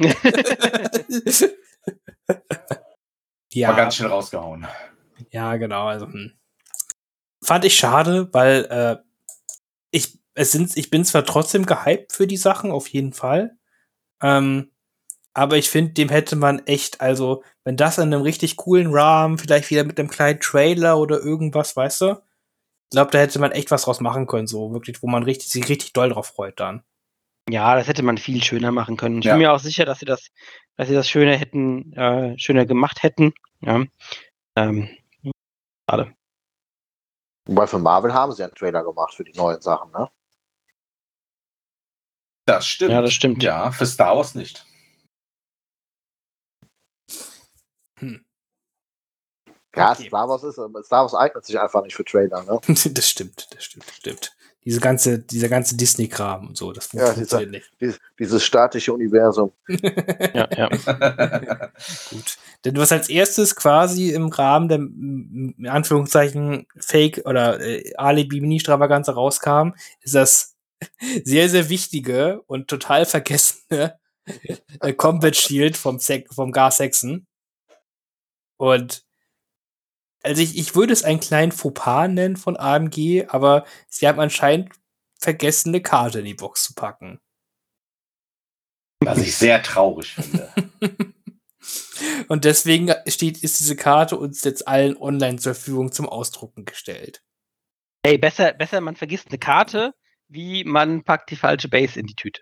ja, War ganz schön rausgehauen. ja, genau. Also, hm. Fand ich schade, weil äh, ich, es sind, ich bin zwar trotzdem gehypt für die Sachen, auf jeden Fall. Ähm, aber ich finde, dem hätte man echt, also, wenn das in einem richtig coolen Rahmen, vielleicht wieder mit einem kleinen Trailer oder irgendwas, weißt du? Ich glaube, da hätte man echt was draus machen können, so wirklich, wo man richtig, sich richtig doll drauf freut dann. Ja, das hätte man viel schöner machen können. Ich Ja. bin mir auch sicher, dass sie das, dass sie das schöner hätten, äh, schöner gemacht hätten. Ja. Ähm, schade. Wobei für Marvel haben sie einen Trailer gemacht für die neuen Sachen, ne? Das stimmt. Ja, das stimmt. Ja, für Star Wars nicht. Ja, Okay. Star Wars ist, aber Star Wars eignet sich einfach nicht für Trailer, ne? das stimmt, das stimmt, das stimmt. Diese ganze, dieser ganze Disney-Kram und so, das Ja, funktioniert nicht. Dies, dieses statische Universum. Ja, ja. Gut. Denn was als erstes quasi im Rahmen der, in Anführungszeichen, Fake oder äh, Alibi-Mini-Stravaganza rauskam, ist das sehr, sehr wichtige und total vergessene äh, Combat Shield vom, Sek vom Gar Saxon. Und also ich, ich würde es einen kleinen Fauxpas nennen von AMG, aber sie haben anscheinend vergessen, eine Karte in die Box zu packen. Was ich sehr traurig finde. Und deswegen steht, ist diese Karte uns jetzt allen online zur Verfügung zum Ausdrucken gestellt. Hey, besser, besser man vergisst eine Karte, wie man packt die falsche Base in die Tüte.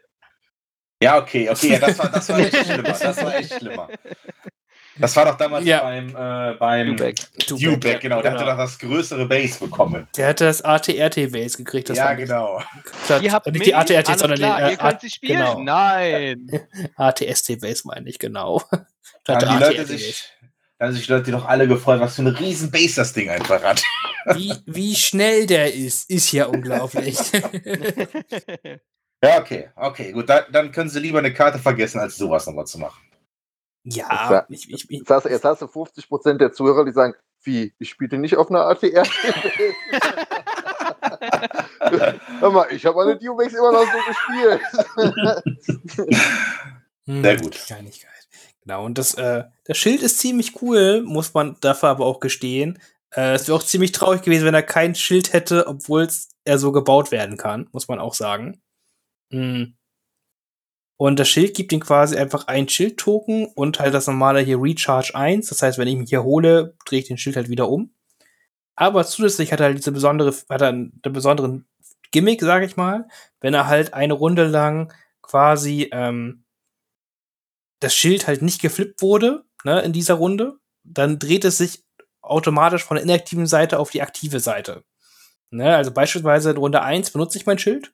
Ja, okay, okay, ja, das war, das war echt schlimmer. Das war echt schlimmer. Das war doch damals Ja. beim, äh, beim Dubeck. Dubeck, genau. Der hatte doch das größere Base bekommen. Der hatte das ATRT-Base gekriegt. Das ja, war genau. Statt, Ihr habt nicht die? ATRT, sondern klar, die äh, ihr könnt sie spielen? Genau, Nein. ATST-Base meine ich, genau. Da haben die Leute sich, da haben sich die Leute doch alle gefreut, was für eine riesen Base das Ding einfach hat. Wie, wie schnell der ist, ist ja unglaublich. Ja, okay, okay, gut. Da, dann können sie lieber eine Karte vergessen, als sowas nochmal zu machen. Ja, ich, ich, ich, Jetzt hast, jetzt hast du 50% der Zuhörer, die sagen, wie, ich spiele nicht auf einer ATR. Hör mal, ich habe meine Dubex immer noch so gespielt. Hm, Sehr gut. Kleinigkeit. Genau, und das, äh, das Schild ist ziemlich cool, muss man dafür aber auch gestehen. Äh, es wäre auch ziemlich traurig gewesen, wenn er kein Schild hätte, obwohl er so gebaut werden kann, muss man auch sagen. Hm. Und das Schild gibt ihm quasi einfach ein Schild-Token und halt das normale hier Recharge 1. Das heißt, wenn ich mich hier hole, drehe ich den Schild halt wieder um. Aber zusätzlich hat er halt diese besondere, hat er einen, besonderen Gimmick, sage ich mal, wenn er halt eine Runde lang quasi ähm, das Schild halt nicht geflippt wurde, ne, in dieser Runde, dann dreht es sich automatisch von der inaktiven Seite auf die aktive Seite. Ne, also beispielsweise in Runde 1 benutze ich mein Schild,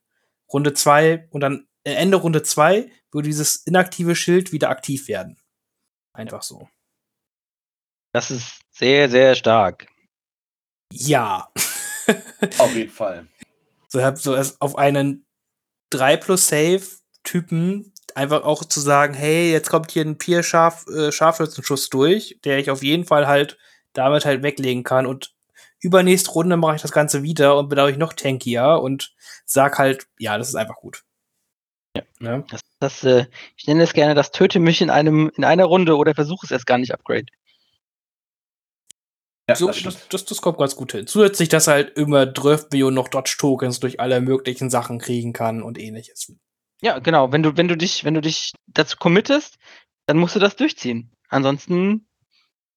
Runde 2 und dann Ende Runde 2 würde dieses inaktive Schild wieder aktiv werden. Einfach so. Das ist sehr, sehr stark. Ja. Auf jeden Fall. So, hab so erst auf einen 3 plus Save Typen einfach auch zu sagen, hey, jetzt kommt hier ein Pier Scharf, äh, Scharfschützenschuss durch, der ich auf jeden Fall halt damit halt weglegen kann und übernächste Runde mache ich das Ganze wieder und bin dadurch noch tankier und sag halt, ja, das ist einfach gut. Ja. Das, das, äh, ich nenne es gerne das Töte mich in einem in einer Runde oder versuche es erst gar nicht Upgrade. Ja, so, das das, das, das kommt ganz gut hin. Zusätzlich, dass er halt immer Dröfbio noch Dodge-Tokens durch alle möglichen Sachen kriegen kann und ähnliches. Ja, genau. Wenn du, wenn du dich, wenn du dich dazu committest, dann musst du das durchziehen. Ansonsten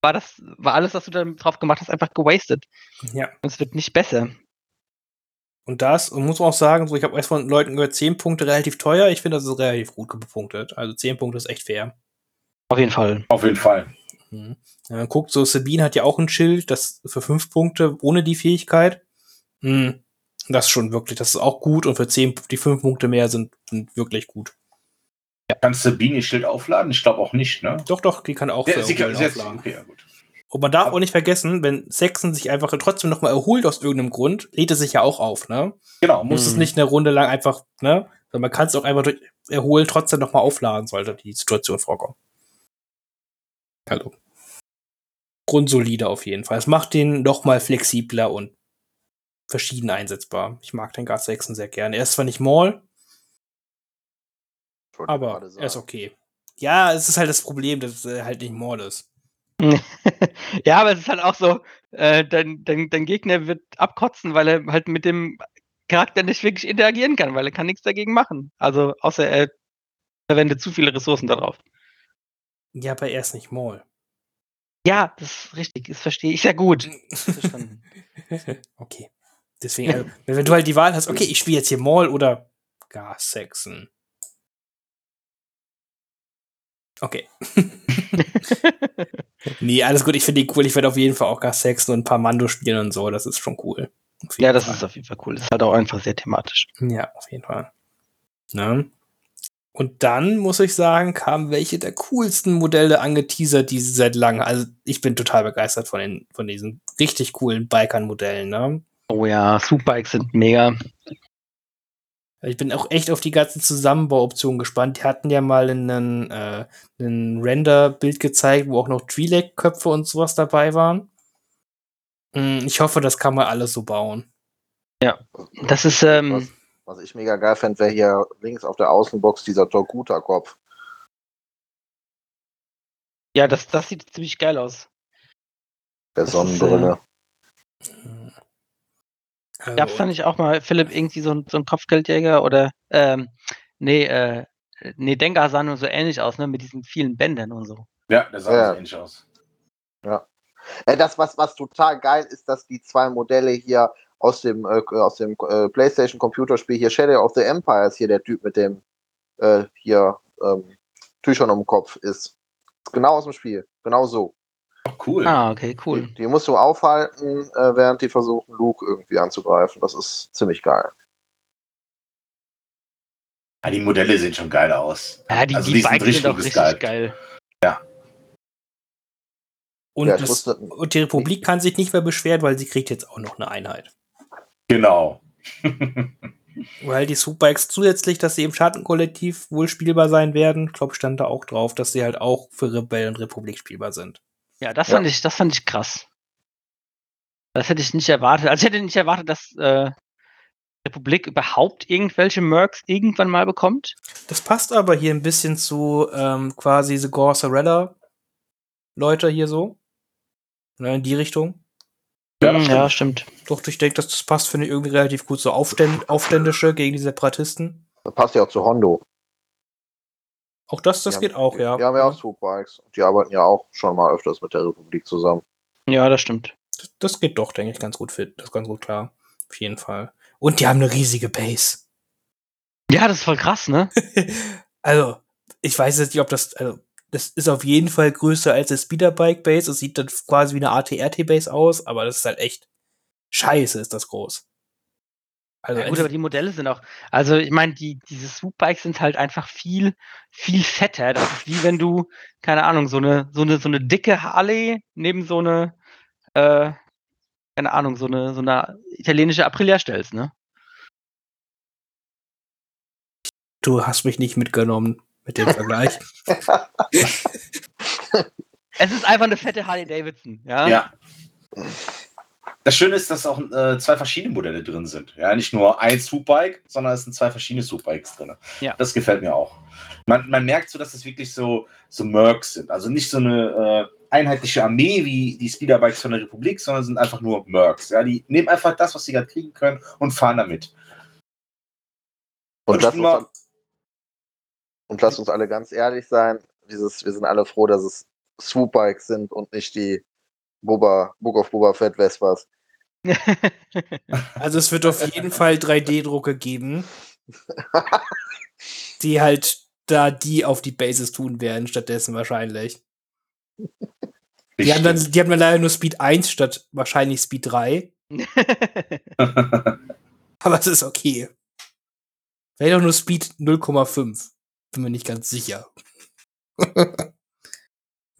war das, war alles, was du da drauf gemacht hast, einfach gewastet. Ja. Und es wird nicht besser. Und das, und muss man auch sagen, so, ich habe erst von Leuten gehört, 10 Punkte relativ teuer. Ich finde, das ist relativ gut gepunktet. Also 10 Punkte ist echt fair. Auf jeden Fall. Auf jeden Fall. Mhm. Ja, man guckt, so Sabine hat ja auch ein Schild, das für 5 Punkte ohne die Fähigkeit. Mhm. Das ist schon wirklich, das ist auch gut und für 10, die 5 Punkte mehr sind, sind wirklich gut. Kannst du Sabine ihr Schild aufladen? Ich glaube auch nicht, ne? Doch, doch, die kann auch Ja, für sie kann, Erholen sie hat, aufladen. okay, ja, gut. Und man darf auch nicht vergessen, wenn Saxon sich einfach trotzdem noch mal erholt aus irgendeinem Grund, lädt er sich ja auch auf, ne? Genau. Man muss es Mhm. nicht eine Runde lang einfach, ne? Sondern man kann es auch einfach durch Erholen trotzdem noch mal aufladen, sollte die Situation vorkommen. Also. Grundsolide auf jeden Fall. Es macht den noch mal flexibler und verschieden einsetzbar. Ich mag den Guard Saxon sehr gerne. Er ist zwar nicht Maul, aber er ist okay. Ja, es ist halt das Problem, dass er halt nicht Maul ist. ja, aber es ist halt auch so, äh, dein, dein, dein Gegner wird abkotzen, weil er halt mit dem Charakter nicht wirklich interagieren kann, weil er kann nichts dagegen machen. Also außer er verwendet zu viele Ressourcen darauf. Ja, aber er ist nicht Maul. Ja, das ist richtig, das verstehe ich sehr gut. Verstanden. okay. Deswegen, also, wenn, du halt die Wahl hast, okay, ich spiele jetzt hier Maul oder Gas Saxon. Okay. nee, alles gut, ich finde die cool. Ich werde auf jeden Fall auch Gas Saxon und ein paar Mando spielen und so. Das ist schon cool. Ja, das Fall. ist auf jeden Fall cool. Das ist halt auch einfach sehr thematisch. Ja, auf jeden Fall. Ne? Und dann, muss ich sagen, kamen welche der coolsten Modelle angeteasert, die seit langem. Also, ich bin total begeistert von, den, von diesen richtig coolen Bikern-Modellen. Ne? Oh ja, Superbikes sind mega. Ich bin auch echt auf die ganzen Zusammenbauoptionen gespannt. Die hatten ja mal einen, äh, einen Render-Bild gezeigt, wo auch noch Twi'lek-Köpfe und sowas dabei waren. Mm, Ich hoffe, das kann man alles so bauen. Das ist, ähm, was, was ich mega geil fände, wäre hier links auf der Außenbox dieser Torguta-Kopf. ja, das, das sieht ziemlich geil aus. Der Das ist, Sonnenbrille. Also, Gab's da nicht auch mal, Philipp, irgendwie so ein, so ein Kopfgeldjäger oder, ähm, nee, äh, nee, Dengar sah nur so ähnlich aus, ne, mit diesen vielen Bändern und so. Ja, der sah Ja. so ähnlich aus. Äh, das, was, was total geil ist, dass die zwei Modelle hier aus dem, äh, aus dem äh, PlayStation Computerspiel hier Shadow of the Empires, hier der Typ mit dem äh, hier ähm, Tüchern um den Kopf ist. Genau aus dem Spiel. Genau so. Oh, cool. Ah, okay, cool. Die, die musst du aufhalten, äh, während die versuchen, Luke irgendwie anzugreifen. Das ist ziemlich geil. Ah, die Modelle sehen schon geil aus. Ja, die, also die Bikes sind auch ist richtig geil. und, ja, ich das, wusste, und die Republik kann sich nicht mehr beschweren, weil sie kriegt jetzt auch noch eine Einheit. Genau. Weil die Superbikes zusätzlich, dass sie im Schattenkollektiv wohl spielbar sein werden, ich glaube, stand da auch drauf, dass sie halt auch für Rebell und Republik spielbar sind. Ja, das Ja. fand ich, das fand ich krass. Das hätte ich nicht erwartet. Also ich hätte nicht erwartet, dass äh, Republik überhaupt irgendwelche Mercs irgendwann mal bekommt. Das passt aber hier ein bisschen zu ähm, quasi The Gore Sorella Leute hier so. Ne, in die Richtung. Ja, Hm, ja, stimmt. Doch, ich denke, dass das passt, finde ich irgendwie relativ gut. So Aufständ Aufständische gegen die Separatisten. das passt ja auch zu Hondo. Auch das, das Die geht haben, auch, ja. Die haben ja auch Superbikes. Die arbeiten ja auch schon mal öfters mit der Republik zusammen. Ja, das stimmt. Das, das geht doch, denke ich, ganz gut fit. Das ist ganz gut klar. Auf jeden Fall. Und die haben eine riesige Base. Ja, das ist voll krass, ne? Also, ich weiß jetzt nicht, ob das, also, das ist auf jeden Fall größer als das Speederbike Base. Es sieht dann quasi wie eine ATRT Base aus, aber das ist halt echt scheiße, ist das groß. Also Ja, gut, aber die Modelle sind auch, also ich meine, die, diese Swoopbikes sind halt einfach viel, viel fetter. Das ist wie wenn du, keine Ahnung, so eine, so eine, so eine dicke Harley neben so eine, äh, keine Ahnung, so eine, so eine italienische Aprilia stellst, ne? du hast mich nicht mitgenommen mit dem Vergleich. Es ist einfach eine fette Harley Davidson, ja? Ja. Das Schöne ist, dass auch äh, zwei verschiedene Modelle drin sind. Ja, nicht nur ein Swoopbike, sondern es sind zwei verschiedene Swoopbikes drin. Ja. Das gefällt mir auch. Man, man merkt so, dass es wirklich so, so Mercs sind. Also nicht so eine äh, einheitliche Armee wie die Speederbikes von der Republik, sondern sind einfach nur Mercs. Ja, die nehmen einfach das, was sie gerade kriegen können und fahren damit. Und ich lass, uns, mal- und lass uns alle ganz ehrlich sein, dieses, wir sind alle froh, dass es Swoop-Bikes sind und nicht die Boba, Book of Boba Fett Vespas. Also es wird auf jeden Fall 3D-Drucke geben, die halt da die auf die Bases tun werden, stattdessen wahrscheinlich. Die haben, dann, die haben dann leider nur Speed 1 statt wahrscheinlich Speed 3. Aber es ist okay. Vielleicht auch nur Speed 0,5. Bin mir nicht ganz sicher.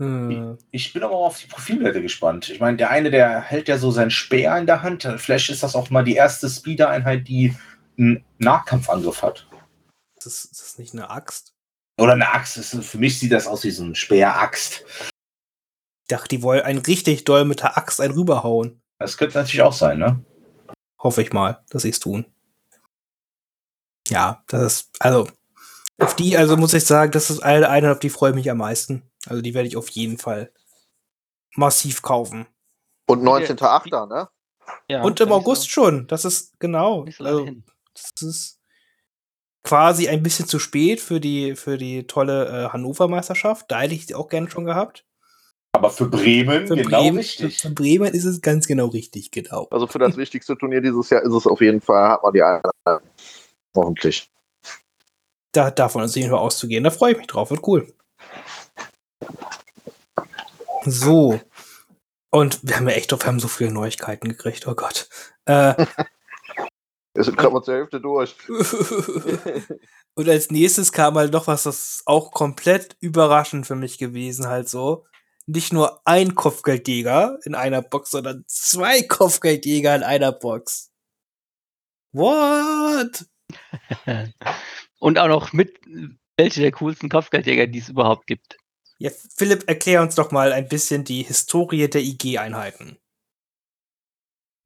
Hm. Ich bin aber auf die Profilwerte gespannt. Ich meine, der eine, der hält ja so seinen Speer in der Hand. Vielleicht ist das auch mal die erste Speeder-Einheit, die einen Nahkampfangriff hat. ist, das, ist das nicht eine Axt? Oder eine Axt. Ist- Für mich sieht das aus wie so ein Speer-Axt. Ich dachte, die wollen einen richtig doll mit der Axt einen rüberhauen. Das könnte natürlich auch sein, ne? Hoffe ich mal, dass sie es tun. Ja, das ist, also, auf die, also muss ich sagen, das ist eine, eine, auf die freue ich mich am meisten. Also die werde ich auf jeden Fall massiv kaufen. Und 19.8., ne? Ja, Und im August schon. Das ist genau. So, so Also, das ist quasi ein bisschen zu spät für die, für die tolle äh, Hannover Meisterschaft. Da hätte ich sie auch gerne schon gehabt. Aber für Bremen Für, genau Bremen, richtig. für Bremen ist es ganz genau richtig, genau. Also für das wichtigste Turnier dieses Jahr ist es auf jeden Fall, hat man die Einladung. Hoffentlich. Da, davon ist jeden Fall auszugehen. Da freue ich mich drauf. Wird cool. So. Und wir haben ja echt, wir haben so viele Neuigkeiten gekriegt. Oh Gott. Äh, Wir sind gerade mal zur Hälfte durch. und als nächstes kam halt noch was, das ist auch komplett überraschend für mich gewesen, halt so. Nicht nur ein Kopfgeldjäger in einer Box, sondern zwei Kopfgeldjäger in einer Box. What? Und auch noch mit welche der coolsten Kopfgeldjäger, die es überhaupt gibt. Ja, Philipp, erklär uns doch mal ein bisschen die Historie der IG-Einheiten.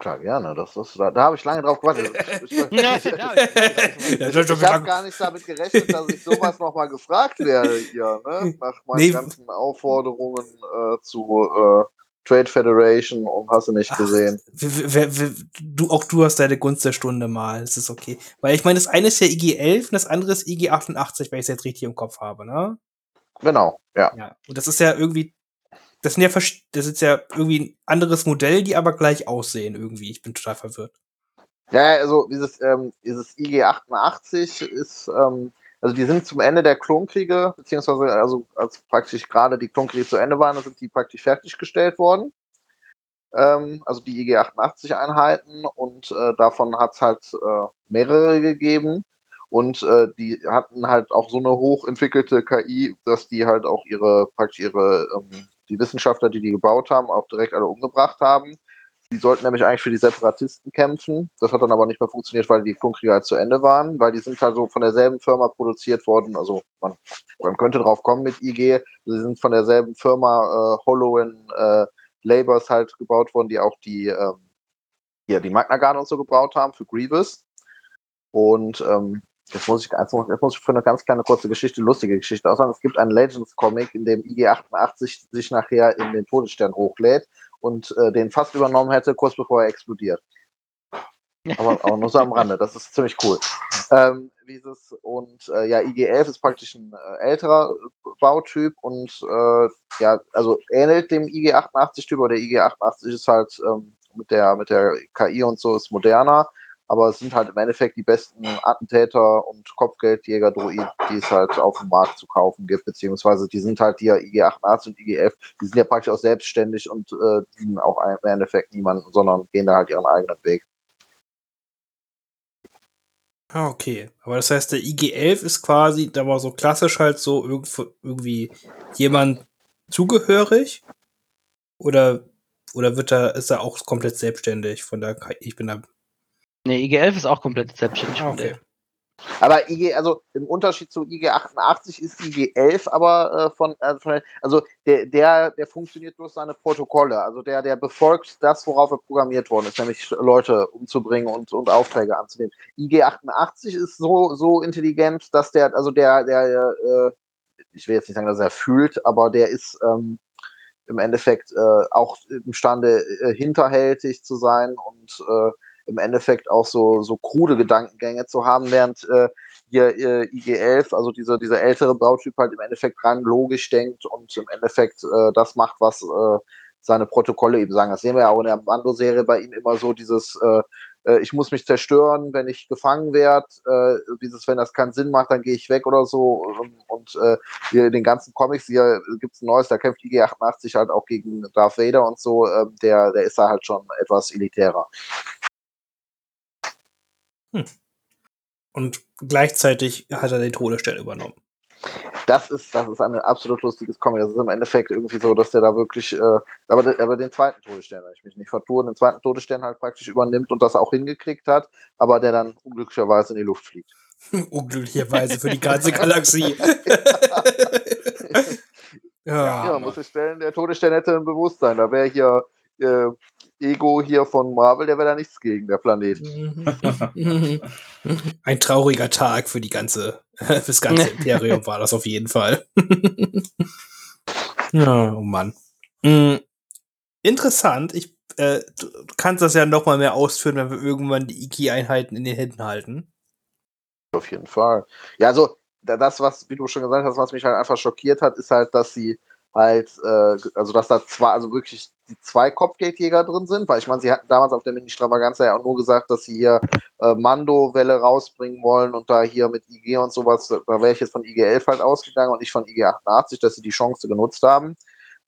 Klar, gerne. Das ist, da, da habe ich lange drauf gewartet. Ich, ich, ich, ich, habe gar nicht damit gerechnet, dass ich sowas nochmal gefragt werde hier, ne? Nach meinen Nee. ganzen Aufforderungen äh, zu äh, Trade Federation und hast du nicht Ach, gesehen. Du, auch du hast deine Gunst der Stunde mal. Das ist okay. Weil ich meine, das eine ist ja IG 11 und das andere ist IG 88, wenn ich es jetzt richtig im Kopf habe, ne? Genau, ja. Ja. Und das ist ja irgendwie, das sind ja, das ist ja irgendwie ein anderes Modell, die aber gleich aussehen irgendwie. Ich bin total verwirrt. Ja, also dieses, ähm, dieses IG-88 ist, ähm, also die sind zum Ende der Klonkriege, beziehungsweise also als praktisch gerade die Klonkriege zu Ende waren, sind die praktisch fertiggestellt worden. Ähm, also die IG-88-Einheiten und äh, davon hat es halt äh, mehrere gegeben. Und äh, die hatten halt auch so eine hochentwickelte KI, dass die halt auch ihre, praktisch ihre, ähm, die Wissenschaftler, die die gebaut haben, auch direkt alle umgebracht haben. Die sollten nämlich eigentlich für die Separatisten kämpfen. Das hat dann aber nicht mehr funktioniert, weil die Klonkriege halt zu Ende waren, weil die sind halt so von derselben Firma produziert worden. Also man, man könnte drauf kommen mit IG. Sie sind von derselben Firma äh, Hollowen äh, Labors halt gebaut worden, die auch die, ähm, ja, die Magna Guard und so gebaut haben für Grievous. Und ähm, jetzt muss ich, muss jetzt muss ich für eine ganz kleine kurze Geschichte, lustige Geschichte aussagen. Es gibt einen Legends-Comic, in dem IG-88 sich nachher in den Todesstern hochlädt und äh, den fast übernommen hätte, kurz bevor er explodiert. Aber, aber nur so am Rande, das ist ziemlich cool. Ähm, dieses, und äh, ja, IG-11 ist praktisch ein äh, älterer Bautyp und äh, ja, also ähnelt dem IG-88-Typ, aber der IG-88 ist halt ähm, mit, der, mit der KI und so ist moderner, aber es sind halt im Endeffekt die besten Attentäter und Kopfgeldjäger-Droiden, die es halt auf dem Markt zu kaufen gibt, beziehungsweise die sind halt die IG-88 und IG-11, die sind ja praktisch auch selbstständig und äh, dienen auch im Endeffekt niemanden, sondern gehen da halt ihren eigenen Weg. Ah, okay. Aber das heißt, der IG-11 ist quasi, da war so klassisch halt so irgendwie jemand zugehörig? Oder, oder wird er, ist er auch komplett selbstständig von der Ich bin da. Nee, IG-11 ist auch komplett selbstständig ah, okay. Aber IG, also im Unterschied zu IG 88 ist IG 11 aber äh, von, äh, von, also der, der, der funktioniert durch seine Protokolle. Also der, der befolgt das, worauf er programmiert worden ist, nämlich Leute umzubringen und, und Aufträge anzunehmen. IG 88 ist so, so intelligent, dass der, also der, der, äh, ich will jetzt nicht sagen, dass er fühlt, aber der ist ähm, im Endeffekt äh, auch imstande, äh, hinterhältig zu sein und äh, im Endeffekt auch so, so krude Gedankengänge zu haben, während äh, hier äh, IG-11, also dieser, dieser ältere Bautyp halt im Endeffekt rein logisch denkt und im Endeffekt äh, das macht, was äh, seine Protokolle eben sagen. Das sehen wir ja auch in der Mando-Serie bei ihm immer so, dieses äh, äh, ich muss mich zerstören, wenn ich gefangen werde, äh, dieses, wenn das keinen Sinn macht, dann gehe ich weg oder so. Und, und äh, hier in den ganzen Comics, hier gibt es ein neues, da kämpft IG-88 halt auch gegen Darth Vader und so, äh, der, der ist da halt schon etwas elitärer. Hm. Und gleichzeitig hat er die Todesstelle übernommen. Das ist, das ist ein absolut lustiges Comic. Das ist im Endeffekt irgendwie so, dass der da wirklich, äh, aber, aber den zweiten Todesstern, wenn ich mich nicht vertue, den zweiten Todesstern halt praktisch übernimmt und das auch hingekriegt hat, aber der dann unglücklicherweise in die Luft fliegt. unglücklicherweise für die ganze Galaxie. ja, ja, muss ich stellen, der Todesstern hätte ein Bewusstsein. Da wäre hier äh, Ego hier von Marvel, der wäre da nichts gegen, der Planet. Ein trauriger Tag für die ganze, fürs ganze Imperium war das auf jeden Fall. ja, oh Mann. Mhm. Interessant. Ich, äh, du kannst das ja noch mal mehr ausführen, wenn wir irgendwann die Iki-Einheiten in den Händen halten. Auf jeden Fall. Ja, also das, was, wie du schon gesagt hast, was mich halt einfach schockiert hat, ist halt, dass sie halt, äh, also dass da zwei, also wirklich die zwei Kopfgeldjäger drin sind, weil ich meine, sie hatten damals auf der Mini-Stravaganza ja auch nur gesagt, dass sie hier äh, Mando-Welle rausbringen wollen und da hier mit IG und sowas, da wäre ich jetzt von IG-11 halt ausgegangen und nicht von IG-88, dass sie die Chance genutzt haben,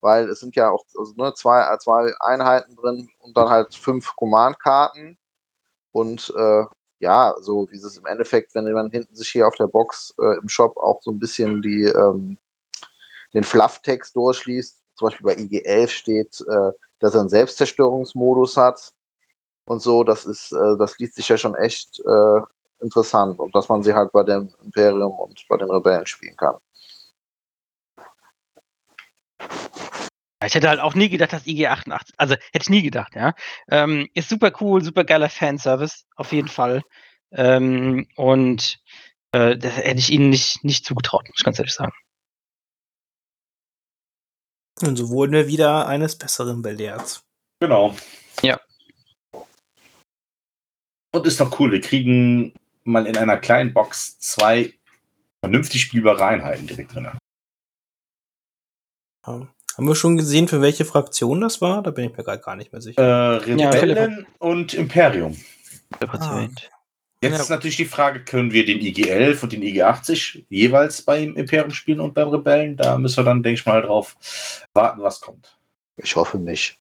weil es sind ja auch also, ne, zwei, zwei Einheiten drin und dann halt fünf Command-Karten und äh, ja, so wie es im Endeffekt, wenn man hinten sich hier auf der Box äh, im Shop auch so ein bisschen die ähm, den Flufftext durchliest, zum Beispiel bei IG11 steht, äh, dass er einen Selbstzerstörungsmodus hat und so, das ist, äh, das liest sich ja schon echt äh, interessant und dass man sie halt bei dem Imperium und bei den Rebellen spielen kann. Ich hätte halt auch nie gedacht, dass IG88, also hätte ich nie gedacht, ja. Ähm, ist super cool, super geiler Fanservice, auf jeden Fall. Ähm, und äh, das hätte ich ihnen nicht, nicht zugetraut, muss ich ganz ehrlich sagen. Und so wurden wir wieder eines Besseren belehrt. Genau. Ja. Und ist doch cool, wir kriegen mal in einer kleinen Box zwei vernünftig spielbare Einheiten direkt drin. Ja. Haben wir schon gesehen, für welche Fraktion das war? Da bin ich mir gerade gar nicht mehr sicher. Äh, Rebellen ja, und Imperium. Ah. Jetzt ja. ist natürlich die Frage, können wir den IG-11 und den IG-80 jeweils beim Imperium spielen und beim Rebellen? Da müssen wir dann, denke ich mal, drauf warten, was kommt. Ich hoffe nicht.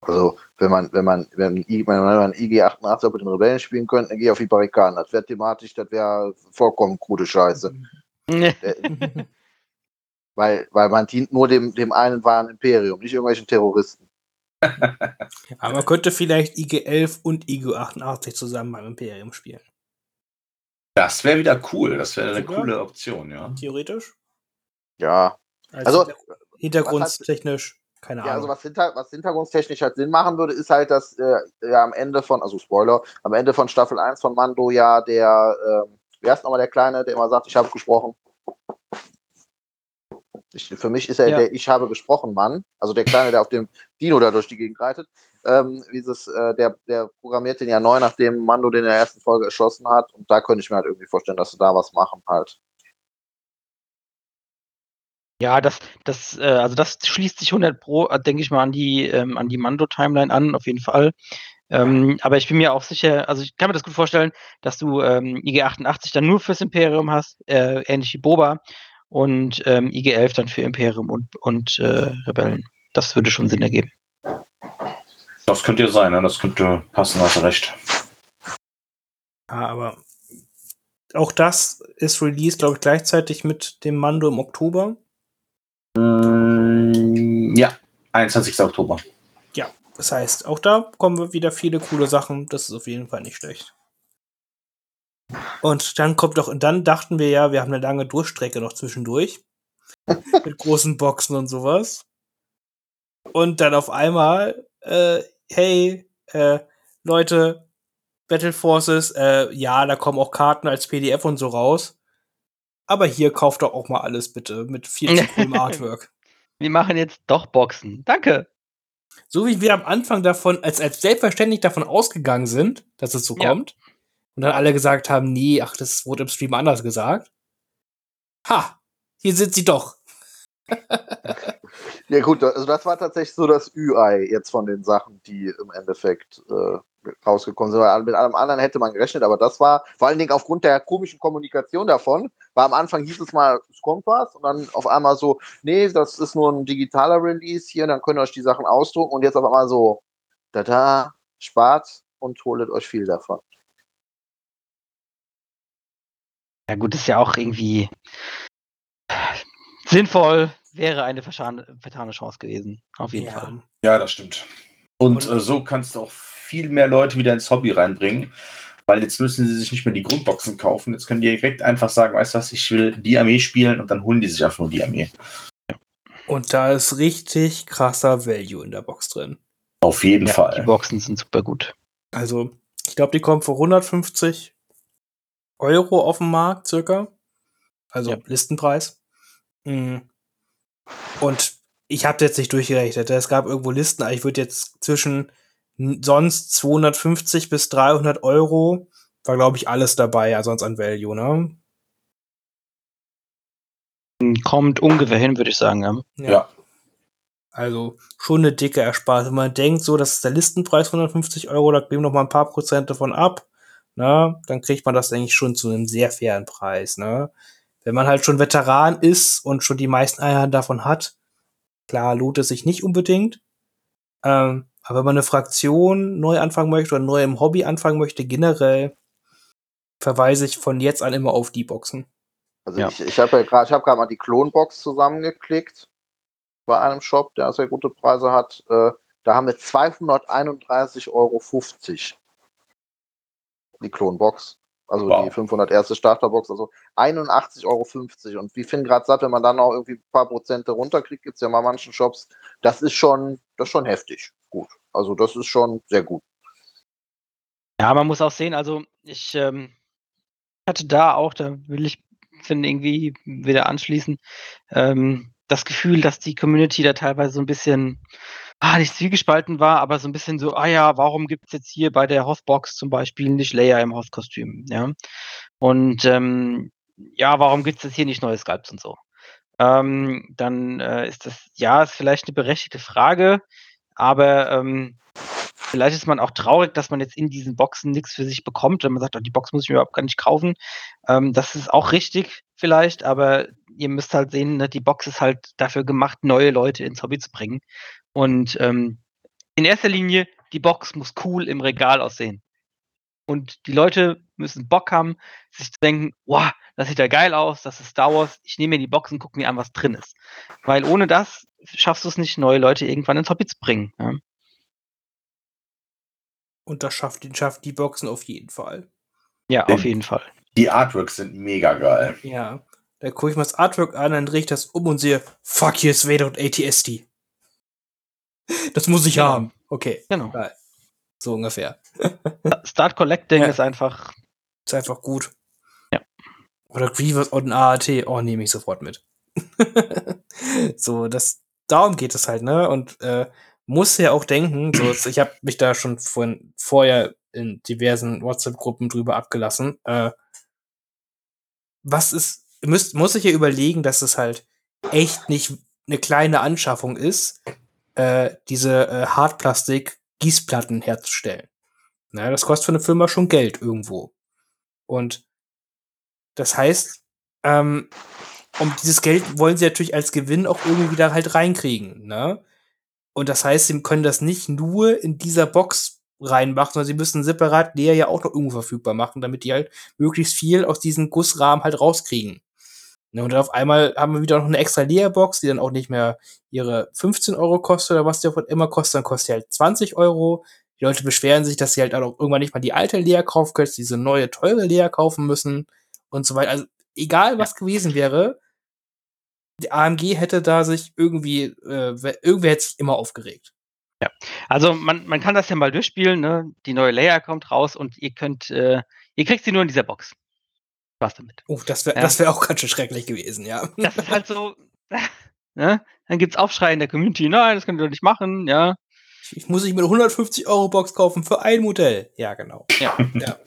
Also, wenn man, wenn man, wenn, wenn man IG-88 mit den Rebellen spielen könnte, dann gehe ich auf die Barrikaden. Das wäre thematisch, das wäre vollkommen krude Scheiße. weil, weil man dient nur dem, dem einen wahren Imperium, nicht irgendwelchen Terroristen. Aber man könnte vielleicht IG-11 und IG-88 zusammen beim Imperium spielen. Das wäre wieder cool. Das wäre eine coole Option, ja. Theoretisch? Ja. Also, also hintergrundtechnisch, keine Ahnung. Ja, also was, hinter, was hintergrundstechnisch halt Sinn machen würde, ist halt, dass äh, ja am Ende von, also Spoiler, am Ende von Staffel 1 von Mando ja der, äh, wer ist nochmal der Kleine, der immer sagt, ich habe gesprochen? Ich, für mich ist er ja. der Ich habe gesprochen Mann, also der Kleine, der auf dem Dino da durch die Gegend reitet. Ähm, dieses, äh, der, der programmiert den ja neu, nachdem Mando den in der ersten Folge erschossen hat. Und da könnte ich mir halt irgendwie vorstellen, dass sie da was machen halt. Ja, das, das, äh, also das schließt sich 100 Pro, äh, denke ich mal, an die, ähm, an die Mando-Timeline an, auf jeden Fall. Ähm, aber ich bin mir auch sicher, also ich kann mir das gut vorstellen, dass du ähm, IG-88 dann nur fürs Imperium hast, äh, ähnlich wie Boba, und ähm, IG-11 dann für Imperium und, und äh, Rebellen. Das würde schon Sinn ergeben. Das könnte ja sein, ne? das könnte passen, hast recht. Ja, aber auch das ist released, glaube ich, gleichzeitig mit dem Mando im Oktober. Mm, ja, 21. Oktober. Ja, das heißt, auch da kommen wir wieder viele coole Sachen. Das ist auf jeden Fall nicht schlecht. Und dann kommt doch, und dann dachten wir ja, wir haben eine lange Durchstrecke noch zwischendurch. mit großen Boxen und sowas. Und dann auf einmal, äh, hey, äh, Leute, Battle Forces, äh, ja, da kommen auch Karten als PDF und so raus. Aber hier kauft doch auch mal alles bitte mit viel zu coolem Artwork. Wir machen jetzt doch Boxen. Danke. So wie wir am Anfang davon, als, als selbstverständlich davon ausgegangen sind, dass es so Ja. kommt. Und dann alle gesagt haben, nee, ach, das wurde im Stream anders gesagt. Ha, hier sind sie doch. Ja gut, also das war tatsächlich so das Ü-Ei jetzt von den Sachen, die im Endeffekt äh, rausgekommen sind. Weil Mit allem anderen hätte man gerechnet, aber das war vor allen Dingen aufgrund der komischen Kommunikation davon, weil am Anfang hieß es mal, es kommt was und dann auf einmal so, nee, das ist nur ein digitaler Release hier, dann könnt ihr euch die Sachen ausdrucken und jetzt auf einmal so, da spart und holet euch viel davon. Ja gut, ist ja auch irgendwie sinnvoll, wäre eine vertane Chance gewesen. Auf jeden Fall. Ja, das stimmt. Und, Und- äh, so kannst du auch viel mehr Leute wieder ins Hobby reinbringen, weil jetzt müssen sie sich nicht mehr die Grundboxen kaufen. Jetzt können die direkt einfach sagen, weißt du was, ich will die Armee spielen und dann holen die sich einfach nur die Armee. Und da ist richtig krasser Value in der Box drin. Auf jeden Ja, Fall. die Boxen sind super gut. Also, ich glaube, die kommen für 150 Euro auf den Markt, circa. Also Ja. Listenpreis. Mm. Und ich habe jetzt nicht durchgerechnet. Es gab irgendwo Listen, aber ich würde jetzt zwischen sonst 250 bis 300 Euro war, glaube ich, alles dabei, ja, sonst an Value, ne? Kommt ungefähr hin, würde ich sagen. Ja. Ja. Also schon eine dicke Ersparnis. Wenn man denkt, so, das ist der Listenpreis 150 Euro, da geben noch mal ein paar Prozent davon ab, ne, dann kriegt man das eigentlich schon zu einem sehr fairen Preis, ne. Wenn man halt schon Veteran ist und schon die meisten Einheiten davon hat, klar lohnt es sich nicht unbedingt. Ähm, aber wenn man eine Fraktion neu anfangen möchte oder neu im Hobby anfangen möchte, generell verweise ich von jetzt an immer auf die Boxen. Also Ja. ich, ich habe ja gerade, gerade mal die Klonbox zusammengeklickt bei einem Shop, der sehr gute Preise hat. Äh, da haben wir 231,50 Euro die Klonbox. Also Wow. die 500 erste Starterbox, also 81,50 Euro. Und wie Finn gerade sagt, wenn man dann noch irgendwie ein paar Prozente runterkriegt, gibt es ja mal manchen Shops, das ist schon, das ist schon heftig. Gut. Also das ist schon sehr gut. Ja, man muss auch sehen, also ich ähm, hatte da auch, da will ich Finn irgendwie wieder anschließen, ähm, das Gefühl, dass die Community da teilweise so ein bisschen, ah, nicht zwiegespalten war, aber so ein bisschen so, ah ja, warum gibt es jetzt hier bei der Hothbox zum Beispiel nicht Leia im Hoth-Kostüm, ja? Und ähm, ja, warum gibt es jetzt hier nicht neue Sculpts und so? Ähm, dann äh, ist das, ja, ist vielleicht eine berechtigte Frage, aber ähm, vielleicht ist man auch traurig, dass man jetzt in diesen Boxen nichts für sich bekommt, wenn man sagt, oh, die Box muss ich mir überhaupt gar nicht kaufen. Ähm, das ist auch richtig vielleicht, aber ihr müsst halt sehen, ne, die Box ist halt dafür gemacht, neue Leute ins Hobby zu bringen. Und ähm, in erster Linie, die Box muss cool im Regal aussehen. Und die Leute müssen Bock haben, sich zu denken, wow, das sieht ja geil aus, das ist Star Wars, ich nehme mir die Box und gucke mir an, was drin ist. Weil ohne das schaffst du es nicht, neue Leute irgendwann ins Hobby zu bringen. Ja? Und das schafft, die- schafft die Boxen auf jeden Fall. Ja, auf jeden Fall. Die Artworks sind mega geil. Ja. Da gucke ich mir das Artwork an, dann drehe ich das um und sehe, fuck, hier ist Vader und ATST. Das muss ich Genau. haben. Okay, Genau. So ungefähr. Start Collecting Ja. ist einfach, Ist einfach gut. Ja. Oder Grievous und ein AAT. Oh, nehme ich sofort mit. so, das, darum geht es halt, ne? Und äh, muss ja auch denken, so, ich habe mich da schon von, vorher in diversen WhatsApp-Gruppen drüber abgelassen. Äh, was ist, müsst, muss ich ja überlegen, dass es halt echt nicht eine kleine Anschaffung ist, äh, diese äh, Hartplastik-Gießplatten herzustellen. Na, das kostet für eine Firma schon Geld irgendwo. Und das heißt, ähm, um dieses Geld wollen sie natürlich als Gewinn auch irgendwie wieder halt reinkriegen, ne? Und das heißt, sie können das nicht nur in dieser Box reinmacht, sondern sie müssen separat Lea ja auch noch irgendwo verfügbar machen, damit die halt möglichst viel aus diesem Gussrahmen halt rauskriegen. Ne, und dann auf einmal haben wir wieder noch eine extra Lea-Box, die dann auch nicht mehr ihre 15 Euro kostet oder was die davon immer kostet, dann kostet die halt 20 Euro. Die Leute beschweren sich, dass sie halt auch irgendwann nicht mal die alte Lea kaufen können, diese neue teure Lea kaufen müssen und so weiter. Also egal was gewesen wäre, die AMG hätte da sich irgendwie, äh, irgendwer hätte sich immer aufgeregt. Ja, also man, man kann das ja mal durchspielen, ne? Die neue Layer kommt raus und ihr könnt, äh, ihr kriegt sie nur in dieser Box. Was damit? Oh, das wäre Ja. das wär auch ganz schön schrecklich gewesen, ja. Das ist halt so, ne? Dann gibt's Aufschrei in der Community, nein, das könnt ihr doch nicht machen, ja. Ich, muss ich eine 150 Euro Box kaufen für ein Modell. Ja, genau. Ja. ja.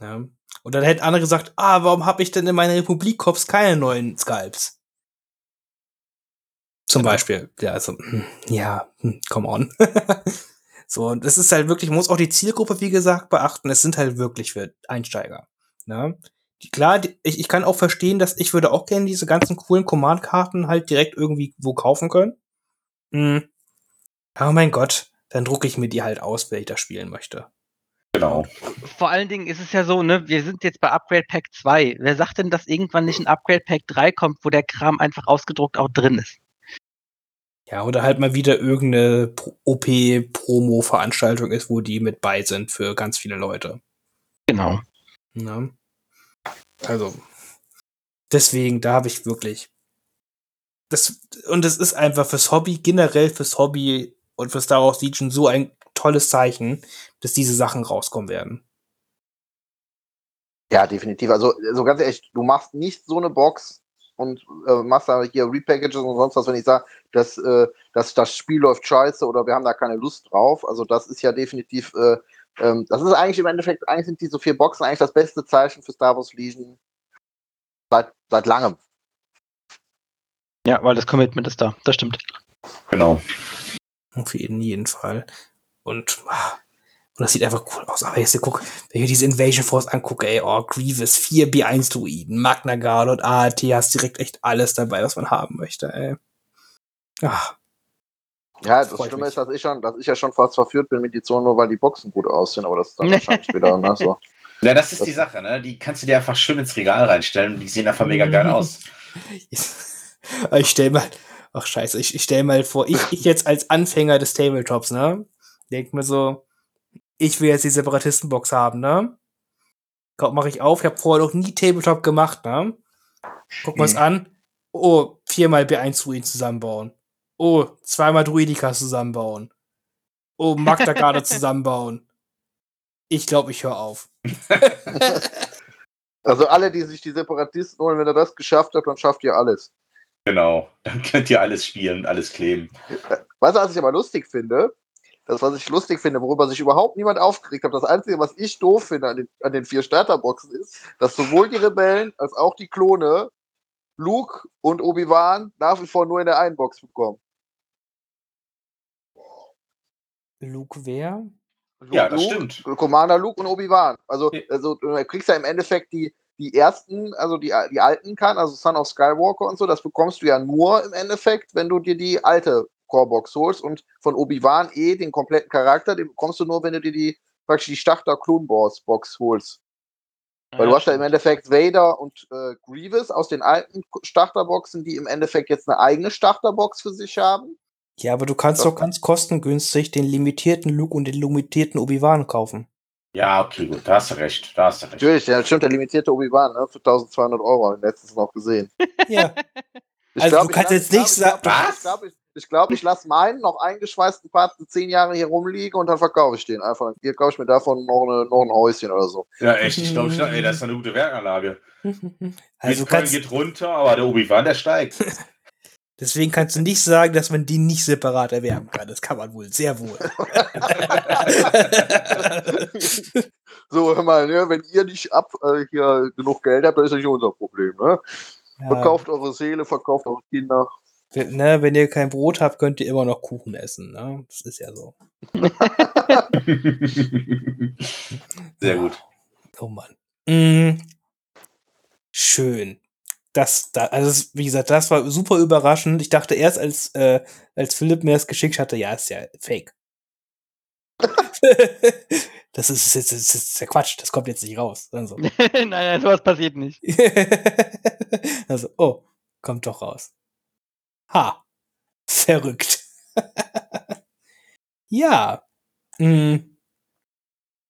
ja. Und dann hätten andere gesagt, ah, warum habe ich denn in meinen Republik-Cops keine neuen Skalps? Zum Beispiel. Ja, also, hm, ja, hm, come on. so, und das ist halt wirklich, man muss auch die Zielgruppe, wie gesagt, beachten. Es sind halt wirklich für Einsteiger. Ne? Die, klar, die, ich, ich kann auch verstehen, dass ich würde auch gerne diese ganzen coolen Command-Karten halt direkt irgendwie wo kaufen können. Hm. Aber mein Gott, dann drucke ich mir die halt aus, wenn ich das spielen möchte. Genau. Vor allen Dingen ist es ja so, ne, wir sind jetzt bei Upgrade Pack 2. Wer sagt denn, dass irgendwann nicht ein Upgrade Pack 3 kommt, wo der Kram einfach ausgedruckt auch drin ist? Ja, oder halt mal wieder irgendeine Pro- OP-Promo-Veranstaltung ist, wo die mit bei sind für ganz viele Leute. Genau. Ne? Also, deswegen, da habe ich wirklich. Das, und es ist einfach fürs Hobby, generell fürs Hobby und für Star Wars Legion so ein tolles Zeichen, dass diese Sachen rauskommen werden. Ja, definitiv. Also, so ganz ehrlich, du machst nicht so eine Box und äh, machst da hier Repackages und sonst was, wenn ich sage, dass, äh, dass das Spiel läuft scheiße oder wir haben da keine Lust drauf. Also, das ist ja definitiv, äh, ähm, das ist eigentlich im Endeffekt, eigentlich sind diese vier Boxen eigentlich das beste Zeichen für Star Wars Legion seit, seit langem. Ja, weil das Commitment ist da. Das stimmt. Genau. Auf jeden, jeden Fall. Und, ah, und das sieht einfach cool aus. Aber jetzt guck, wenn ich diese Invasion Force angucke, ey, oh, Grievous, 4 B1-Druiden, Magna Guard und AAT, hast direkt echt alles dabei, was man haben möchte, ey. Ach, Ja, das Freut Schlimme mich. ist, dass ich, schon, dass ich ja schon fast verführt bin mit die Zone, nur weil die Boxen gut aussehen, aber das ist dann wahrscheinlich wieder ne, so. Ja, das ist die Sache, ne? Die kannst du dir einfach schön ins Regal reinstellen und die sehen einfach mega geil aus. ich stell mal, ach scheiße, ich, ich stell mal vor, ich, ich jetzt als Anfänger des Tabletops, ne? Denk mir so, ich will jetzt die Separatistenbox haben, ne? Komm, Mach ich auf, ich habe vorher noch nie Tabletop gemacht, ne? Guck mal's Mhm. an. Oh, viermal B1 Druiden zusammenbauen. Oh, zweimal Druidikas zusammenbauen. Oh, Magda Garde zusammenbauen. Ich glaube, ich höre auf. Also alle, die sich die Separatisten holen, wenn er das geschafft hat, dann schafft ihr alles. Genau. Dann könnt ihr alles spielen, alles kleben. Weißt du, was ich aber lustig finde? Das, was ich lustig finde, worüber sich überhaupt niemand aufgeregt hat, das Einzige, was ich doof finde an den, an den vier Starterboxen ist, dass sowohl die Rebellen als auch die Klone Luke und Obi-Wan nach wie vor nur in der einen Box bekommen. Luke wer? Luke, Ja, das Luke, stimmt. Commander Luke und Obi-Wan. Also, Ja. also du kriegst ja im Endeffekt die, die ersten, also die, die alten kann, also Son of Skywalker und so, das bekommst du ja nur im Endeffekt, wenn du dir die alte Corebox holst und von Obi-Wan eh den kompletten Charakter, den bekommst du nur, wenn du dir die praktisch die Starter Clone Wars Box holst. Weil du hast ja im Endeffekt Vader und äh, Grievous aus den alten Starterboxen, die im Endeffekt jetzt eine eigene Starterbox für sich haben. Ja, aber du kannst Doch. doch ganz kostengünstig den limitierten Luke und den limitierten Obi-Wan kaufen. Ja, okay, gut, da hast du recht. Da hast du recht. Natürlich, ja, stimmt, der limitierte Obi-Wan, ne, für 1200 Euro, habe ich letztens noch gesehen. Ja. Ich Also glaub, du kannst ich jetzt nicht ich sagen- Was? Ich glaube, ich, ich, glaub, ich lasse meinen noch eingeschweißten Part zehn Jahre hier rumliegen und dann verkaufe ich den einfach. Hier kaufe ich mir davon noch, eine, noch ein Häuschen oder so. Ja, echt. Ich glaube, ey, das ist eine gute Werkanlage. Also Bitcoin kannst, geht runter, aber der Obi-Wan, der steigt. Deswegen kannst du nicht sagen, dass man die nicht separat erwerben kann. Das kann man wohl, sehr wohl. so, hör mal, ne, wenn ihr nicht ab äh, hier genug Geld habt, dann ist das nicht unser Problem. Ne? Verkauft eure Seele, verkauft eure Kinder. Ja, ne, wenn ihr kein Brot habt, könnt ihr immer noch Kuchen essen. Ne? Das ist ja so. Sehr gut. Oh Mann. Mm, schön. Das, da, also wie gesagt, das war super überraschend. Ich dachte erst, als, äh, als Philipp mir das geschickt hatte, ja, ist ja fake. das ist, ist, das ist der Quatsch, das kommt jetzt nicht raus. Dann so. nein, nein, sowas passiert nicht. also, oh, kommt doch raus. Ha. Verrückt. ja. Mm.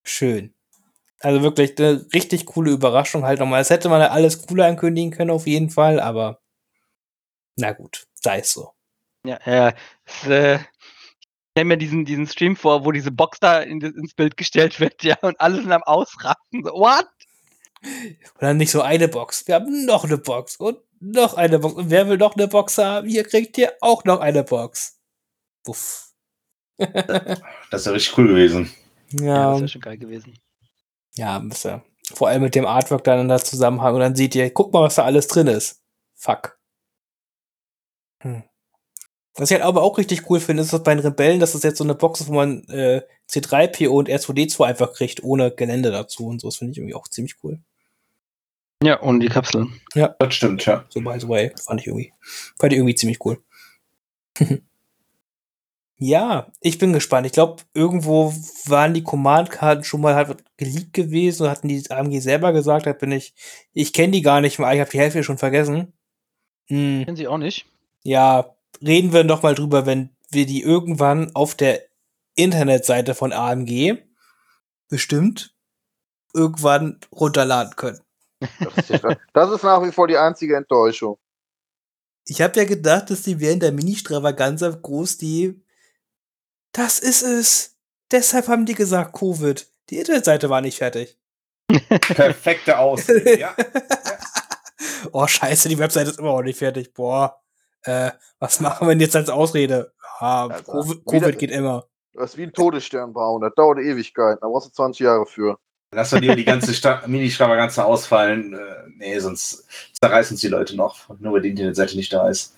Schön. Also wirklich eine richtig coole Überraschung halt nochmal. Das hätte man ja alles cooler ankündigen können auf jeden Fall, aber na gut, sei es so. Ja, ja. Es, äh, ich stelle mir diesen, diesen Stream vor, wo diese Box da in, ins Bild gestellt wird, ja, und alle sind am Ausrasten. So, what? Und dann nicht so eine Box. Wir haben noch eine Box und noch eine Box. Und wer will noch eine Box haben? Hier kriegt ihr auch noch eine Box. Puff. Das wäre richtig cool gewesen. Ja, Ja, das wäre schon geil gewesen. Ja, müsst ihr. Vor allem mit dem Artwork dann in der Zusammenhang. Und dann seht ihr, guck mal, was da alles drin ist. Fuck. Hm. Was ich halt aber auch richtig cool finde, ist, dass bei den Rebellen, dass das jetzt so eine Box ist, wo man äh, C3PO und R2D2 einfach kriegt, ohne Gelände dazu und so. Das finde ich irgendwie auch ziemlich cool. Ja, und die Kapsel. Das stimmt, ja. So by the way, fand ich irgendwie, fand ich irgendwie ziemlich cool. ja, ich bin gespannt. Ich glaube, irgendwo waren die Command-Karten schon mal halt geleakt gewesen und hatten die AMG selber gesagt, da bin ich, ich kenne die gar nicht mehr, ich habe die Hälfte schon vergessen. Hm, Kennen Sie auch nicht? ja, reden wir noch mal drüber, wenn wir die irgendwann auf der Internetseite von AMG bestimmt irgendwann runterladen können. Das ist, das ist nach wie vor die einzige Enttäuschung. Ich habe ja gedacht, dass die während der Mini-Stravaganza groß die. Das ist es. Deshalb haben die gesagt, Covid. Die Internetseite war nicht fertig. Perfekte Ausrede, ja. oh, scheiße, die Webseite ist immer noch nicht fertig. Boah. Äh, was machen wir denn jetzt als Ausrede? Ja, Also, Covid, Covid geht immer. Das ist wie ein Todesstern bauen. Das dauert Ewigkeiten. Da brauchst du 20 Jahre für. Lass doch lieber die ganze Mini-Stravaganza ausfallen. Äh, nee, sonst zerreißen uns die Leute noch. Nur weil die Internetseite nicht da ist.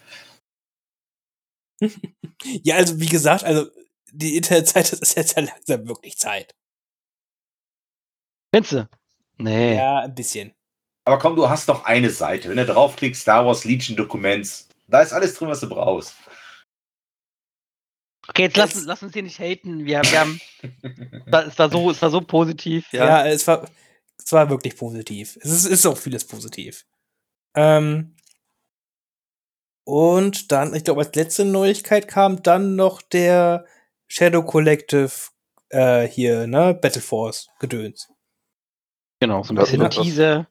Ja, also wie gesagt, also die Internetseite ist jetzt ja langsam wirklich Zeit. Findest du? Nee. Ja, ein bisschen. Aber komm, du hast doch eine Seite. Wenn du draufklickst, Star Wars Legion Documents, da ist alles drin, was du brauchst. Okay, jetzt lass, Jetzt- lass uns hier nicht haten. Wir, wir haben. Es war so, es war so positiv, Ja, ja. es, war, es war wirklich positiv. Es ist, ist auch vieles positiv. Ähm, und dann, ich glaube, als letzte Neuigkeit kam dann noch der Shadow Collective äh, hier, ne, Battle Force Gedöns. Genau, so ein Das- bisschen das- Teaser.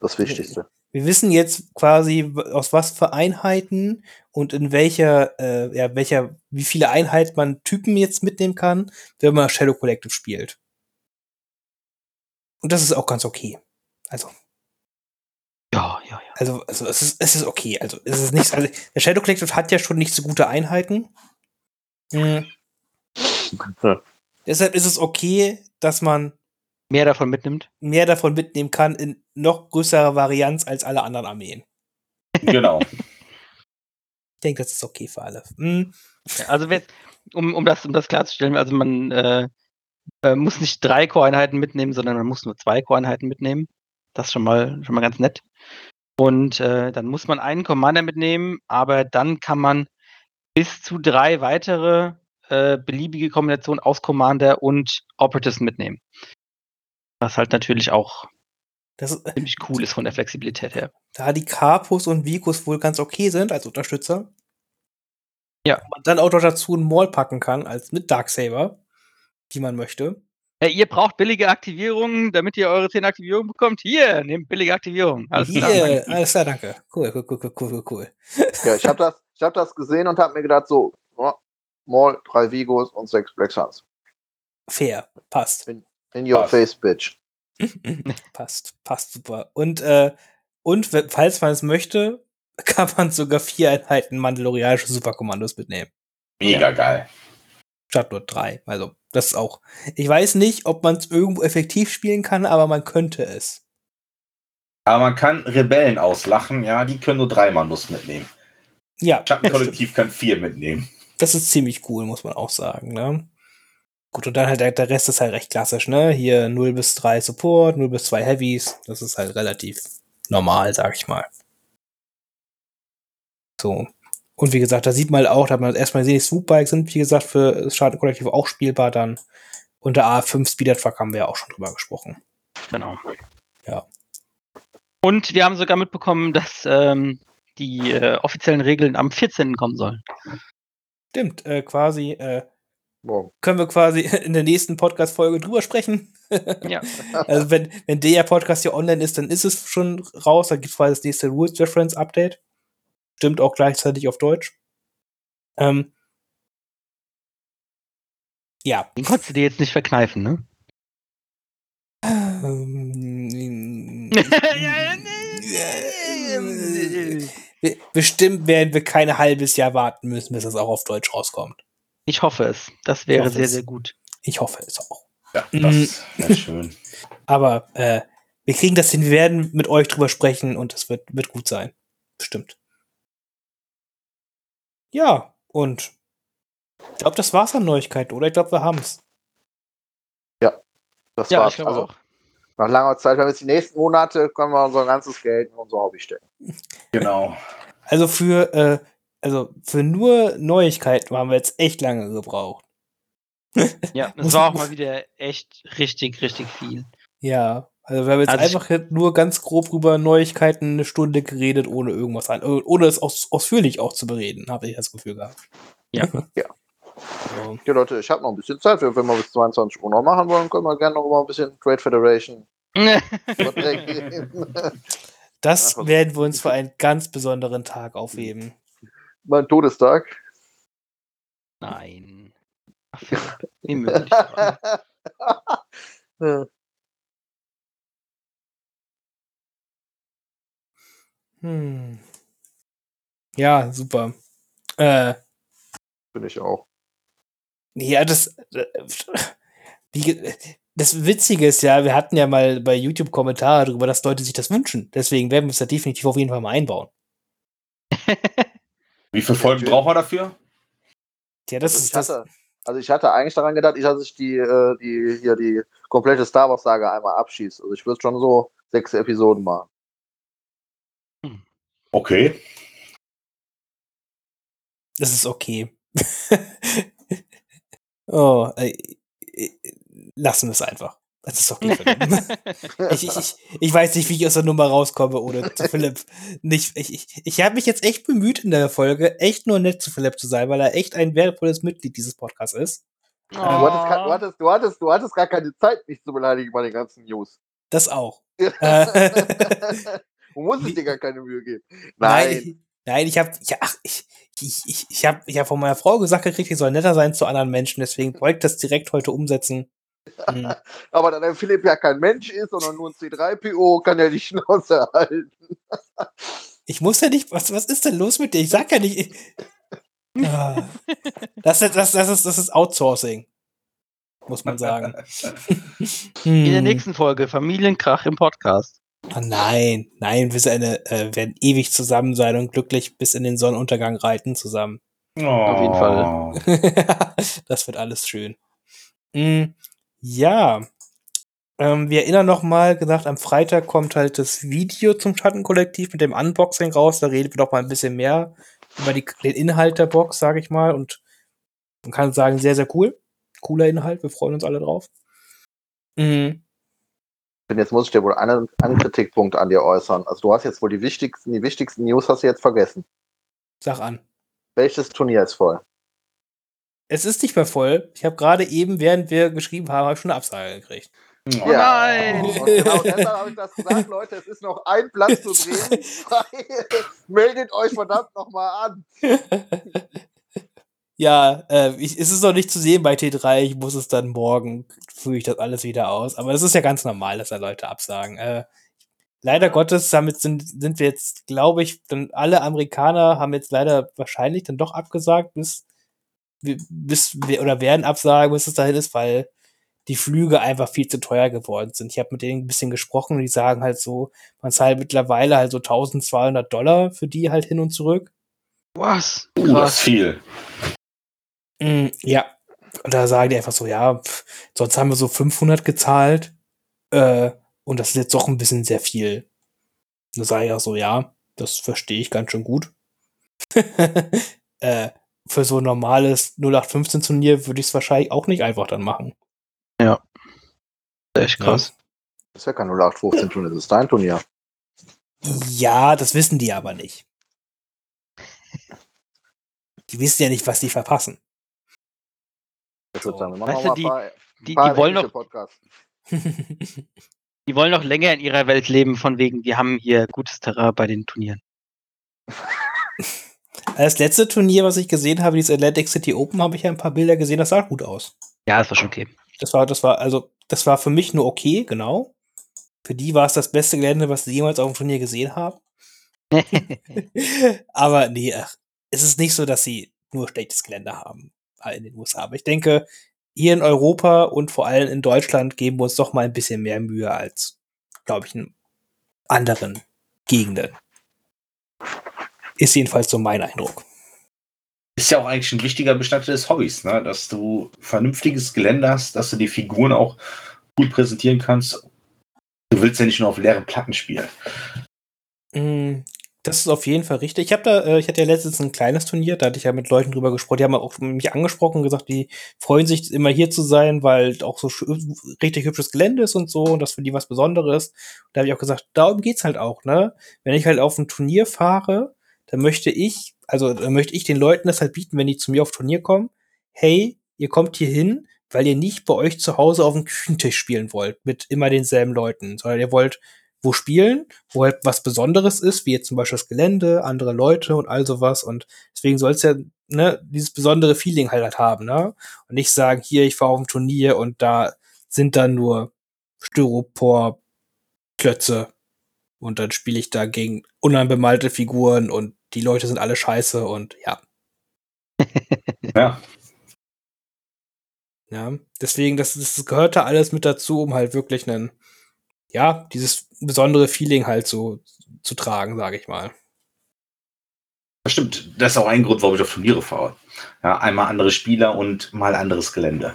Das Wichtigste. Wir wissen jetzt quasi, aus was für Einheiten und in welcher, äh, ja, welcher, wie viele Einheiten man Typen jetzt mitnehmen kann, wenn man Shadow Collective spielt. Und das ist auch ganz okay. Also, Ja, ja, ja. Also, also es, ist, es ist okay. Also, es ist nicht, also der Shadow Collective hat ja schon nicht so gute Einheiten. Mhm. Ja. Deshalb ist es okay, dass man Mehr davon mitnimmt. mehr davon mitnehmen kann in noch größerer Varianz als alle anderen Armeen. Genau. Ich denke, das ist okay für alle. Mhm. Also, um, um, das, um das klarzustellen, also man äh, äh, muss nicht drei Core-Einheiten mitnehmen, sondern man muss nur zwei Core-Einheiten mitnehmen. Das ist schon mal, schon mal ganz nett. Und äh, dann muss man einen Commander mitnehmen, aber dann kann man bis zu drei weitere äh, beliebige Kombinationen aus Commander und Operatives mitnehmen. Was halt natürlich auch Das ist, ziemlich cool ist von der Flexibilität her. da die Carpus und Vicus wohl ganz okay sind als Unterstützer. Ja. Und man dann auch noch dazu einen Maul packen kann, als mit Darksaber, wie man möchte. Hey, ihr braucht billige Aktivierungen, damit ihr eure 10 Aktivierungen bekommt. Hier, nehmt billige Aktivierungen. Alles klar. Hier, alles klar, danke. Cool, cool, cool, cool, cool, cool. Ja, ich habe das, ich hab das gesehen und habe mir gedacht, so, Maul, drei Vigos und sechs Black Suns. Fair, passt. In your Passt. face, bitch. passt, passt super. Und, äh, und falls man es möchte, kann man sogar vier Einheiten mandalorianische Superkommandos mitnehmen. Mega geil. Statt nur drei. Also, das ist auch. Ich weiß nicht, ob man es irgendwo effektiv spielen kann, aber man könnte es. Aber man kann Rebellen auslachen, ja, die können nur drei Mandos mitnehmen. Ja, Schattenkollektiv kann vier mitnehmen. Das ist ziemlich cool, muss man auch sagen, ne? Gut, und dann halt der, der Rest ist halt recht klassisch, ne? Hier 0 bis 3 Support, 0 bis 2 Heavies. Das ist halt relativ normal, sag ich mal. So. Und wie gesagt, da sieht man halt auch, da hat man erstmal gesehen, die Swoopbikes sind, wie gesagt, für das Startkollektiv auch spielbar dann. Und der A5 Speedertruck haben wir ja auch schon drüber gesprochen. Genau. Ja. Und wir haben sogar mitbekommen, dass ähm, die äh, offiziellen Regeln am 14. kommen sollen. Stimmt, äh, quasi, äh, Morgen. können wir quasi in der nächsten Podcast-Folge drüber sprechen. Ja. Also wenn, wenn der Podcast hier online ist, dann ist es schon raus. Dann gibt es quasi das nächste Rules Reference Update. Stimmt auch gleichzeitig auf Deutsch. Ähm, ja. Den konntest du dir jetzt nicht verkneifen, ne? Ähm, Be- Bestimmt werden wir kein halbes Jahr warten müssen, bis das auch auf Deutsch rauskommt. Ich hoffe es. Das wäre hoffe sehr, es. sehr gut. Ich hoffe es auch. Ja, Mhm. das wäre schön. Aber äh, wir kriegen das hin, wir werden mit euch drüber sprechen und es wird, wird gut sein. Bestimmt. Ja, und ich glaube, das war's an Neuigkeiten, oder? Ich glaube, wir haben's. Das Ja, war's. ich glaube also, auch. Nach langer Zeit, wenn wir jetzt die nächsten Monate, können wir unser ganzes Geld in unser Hobby stecken. Genau. Also für, äh, also für nur Neuigkeiten haben wir jetzt echt lange gebraucht. Ja, das Muss- war auch mal wieder echt richtig, richtig viel. Ja, also wir haben jetzt Also einfach nur ganz grob über Neuigkeiten eine Stunde geredet, ohne irgendwas an, ohne es aus, ausführlich auch zu bereden, habe ich das Gefühl gehabt. Ja. Ja. Ja, Leute, ich habe noch ein bisschen Zeit. Wenn wir bis 22 Uhr noch machen wollen, können wir gerne noch mal ein bisschen Trade Federation. Das werden wir uns für einen ganz besonderen Tag aufheben. mein Todestag. Nein. Ach. Hm. Ja, super. Äh, Bin ich auch. Ja, das, äh, wie, das Witzige ist ja, wir hatten ja mal bei YouTube Kommentare darüber, dass Leute sich das wünschen. Deswegen werden wir es da definitiv auf jeden Fall mal einbauen. Wie viele Folgen Natürlich. brauchen wir dafür? Ja, das Also ist das. hatte, also ich hatte eigentlich daran gedacht, ich, dass ich die, äh, die, hier die komplette Star Wars Saga einmal abschieße. Also ich würde schon so sechs Episoden machen. Okay. Das ist okay. oh, äh, äh, lassen wir es einfach. Das ist okay. Philipp. ich, ich, ich, ich weiß nicht, wie ich aus der Nummer rauskomme, ohne zu Philipp nicht. Ich, ich, ich habe mich jetzt echt bemüht in der Folge, echt nur nett zu Philipp zu sein, weil er echt ein wertvolles Mitglied dieses Podcasts ist. Du, hattest, du, Oh. hattest, du, hattest, du hattest gar keine Zeit, mich zu beleidigen bei den ganzen News. Das auch. du musst Wie- dir gar keine Mühe geben. Nein. Nein, nein ich habe ich, ach, ich, ich, ich, ich habe ich hab von meiner Frau gesagt gekriegt, ich soll netter sein zu anderen Menschen, deswegen wollte ich das direkt heute umsetzen. Hm. Aber da der Philipp ja kein Mensch ist, sondern nur ein C3PO, kann er die Schnauze halten. Ich muss ja nicht, was, was ist denn los mit dir? Ich sag ja nicht. Ich, Ah. das, ist, das, das, ist, das ist Outsourcing. Muss man sagen. In der Hm. nächsten Folge Familienkrach im Podcast. Ah, nein, nein, wir, sind eine, äh, werden ewig zusammen sein und glücklich bis in den Sonnenuntergang reiten zusammen. Auf jeden Fall. das wird alles schön. Mm, ja. Ähm, wir erinnern noch mal, gesagt, am Freitag kommt halt das Video zum Schattenkollektiv mit dem Unboxing raus. Da reden wir doch mal ein bisschen mehr über die, den Inhalt der Box, sage ich mal. Und man kann sagen, sehr, sehr cool. Cooler Inhalt. Wir freuen uns alle drauf. Mm, Und jetzt muss ich dir wohl einen, einen Kritikpunkt an dir äußern. Also du hast jetzt wohl die wichtigsten, die wichtigsten News hast du jetzt vergessen. sag an. Welches Turnier ist voll? Es ist nicht mehr voll. Ich habe gerade eben, während wir geschrieben haben, hab ich schon eine Absage gekriegt. Oh nein! Und genau deshalb habe ich das gesagt, Leute, es ist noch ein Platz zu drehen. Meldet euch verdammt nochmal an. Ja, äh, ich, es ist noch nicht zu sehen bei T3. Ich muss es dann morgen, führe ich das alles wieder aus. Aber das ist ja ganz normal, dass da Leute absagen. Äh, leider Gottes, damit sind, sind wir jetzt, glaube ich, dann alle Amerikaner haben jetzt leider wahrscheinlich dann doch abgesagt, bis, bis oder werden absagen, bis es dahin ist, weil die Flüge einfach viel zu teuer geworden sind. Ich habe mit denen ein bisschen gesprochen und die sagen halt so, man zahlt mittlerweile halt so 1200 Dollar für die halt hin und zurück. Was? Uh, das ist Krass. viel. Mm, ja. Da sagen die einfach so, ja, pff, sonst haben wir so 500 gezahlt. Äh, und das ist jetzt doch ein bisschen sehr viel. Da sage ich auch so, ja, das verstehe ich ganz schön gut. äh, für so ein normales 0815-Turnier würde ich es wahrscheinlich auch nicht einfach dann machen. Echt krass. Das ist ja kein 0815 Turnier, das ist dein Turnier. Ja, das wissen die aber nicht. Die wissen ja nicht, was die verpassen. Dann immer Weißt mal die- ein paar- Die, paar die, wollen noch, Podcasts. die wollen noch länger in ihrer Welt leben, von wegen, wir haben hier gutes Terrain bei den Turnieren. Das letzte Turnier, was ich gesehen habe, dieses Atlantic City Open, habe ich ja ein paar Bilder gesehen, das sah gut aus. Ja, das war schon okay. Das war, das war, also, das war für mich nur okay, genau. Für die war es das beste Gelände, was sie jemals auf dem Turnier gesehen haben. Aber nee, ach, es ist nicht so, dass sie nur schlechtes Gelände haben in den USA. Aber ich denke, hier in Europa und vor allem in Deutschland geben wir uns doch mal ein bisschen mehr Mühe als, glaube ich, in anderen Gegenden. Ist jedenfalls so mein Eindruck. Ist ja auch eigentlich ein wichtiger Bestandteil des Hobbys, ne? dass du vernünftiges Gelände hast, dass du die Figuren auch gut präsentieren kannst. Du willst ja nicht nur auf leeren Platten spielen. Mm, Das ist auf jeden Fall richtig. Ich habe da, äh, ich hatte ja letztens ein kleines Turnier, da hatte ich ja mit Leuten drüber gesprochen, die haben auch mich angesprochen und gesagt, die freuen sich immer hier zu sein, weil auch so richtig hübsches Gelände ist und so und das für die was Besonderes. Und da habe ich auch gesagt, darum geht's halt auch, ne? Wenn ich halt auf ein Turnier fahre, dann möchte ich, also dann möchte ich den Leuten das halt bieten, wenn die zu mir auf Turnier kommen, hey, ihr kommt hier hin, weil ihr nicht bei euch zu Hause auf dem Küchentisch spielen wollt, mit immer denselben Leuten, sondern ihr wollt wo spielen, wo halt was Besonderes ist, wie jetzt zum Beispiel das Gelände, andere Leute und all sowas. Und deswegen soll es ja ne, dieses besondere Feeling halt, halt haben, ne? Und nicht sagen, hier, ich fahre auf ein Turnier und da sind dann nur Styropor-Klötze und dann spiele ich da gegen unanbemalte Figuren und die Leute sind alle scheiße und ja. Ja, Ja, deswegen, das, das gehört da alles mit dazu, um halt wirklich einen, ja, dieses besondere Feeling halt so zu tragen, sage ich mal. das stimmt. Das ist auch ein Grund, warum ich auf Turniere fahre. Ja, einmal andere Spieler und mal anderes Gelände.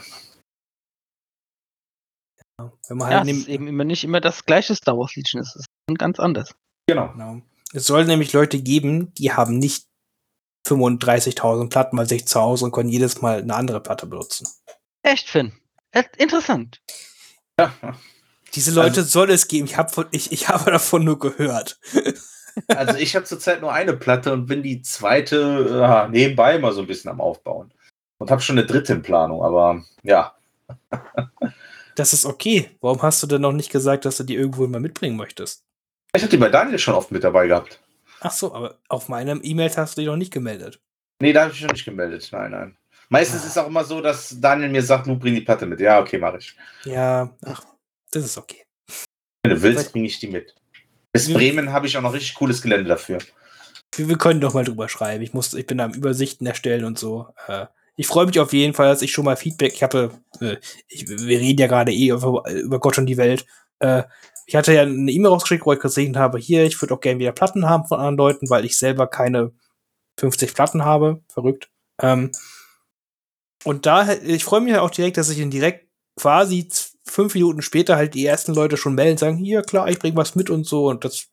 Wenn man Ja, halt es ist eben immer nicht immer das gleiche Star Wars Legion, es ist ganz anders. Genau. Genau. Es soll nämlich Leute geben, die haben nicht 35.000 Platten bei sich zu Hause und können jedes Mal eine andere Platte benutzen. Echt, Finn? Interessant. Ja, Diese Leute soll es geben. Ich habe ich, ich habe davon nur gehört. also ich habe zurzeit nur eine Platte und bin die zweite äh, nebenbei mal so ein bisschen am Aufbauen. Und habe schon eine dritte in Planung, aber ja. Das ist okay. Warum hast du denn noch nicht gesagt, dass du die irgendwo mal mitbringen möchtest? Ich habe die bei Daniel schon oft mit dabei gehabt. Ach so, aber auf meinem E-Mail hast du dich noch nicht gemeldet. Nee, da habe ich schon nicht gemeldet. Nein, nein. Meistens Ah. ist es auch immer so, dass Daniel mir sagt, du bring die Platte mit. Ja, okay, mache ich. Ja, ach, das ist okay. Wenn du willst, bringe ich die mit. Bis Ja. Bremen habe ich auch noch richtig cooles Gelände dafür. Wir, wir können doch mal drüber schreiben. Ich muss, ich bin am Übersichten erstellen und so. Äh, ich freue mich auf jeden Fall, dass ich schon mal Feedback. Ich habe, äh, ich, wir reden ja gerade eh über, über Gott und die Welt. Äh, ich hatte ja eine E-Mail rausgeschickt, wo ich gesehen habe, hier, ich würde auch gerne wieder Platten haben von anderen Leuten, weil ich selber keine 50 Platten habe. Verrückt. Ähm, und da, ich freue mich halt auch direkt, dass ich ihn direkt quasi fünf Minuten später halt die ersten Leute schon melden, sagen, hier, klar, ich bringe was mit und so. Und das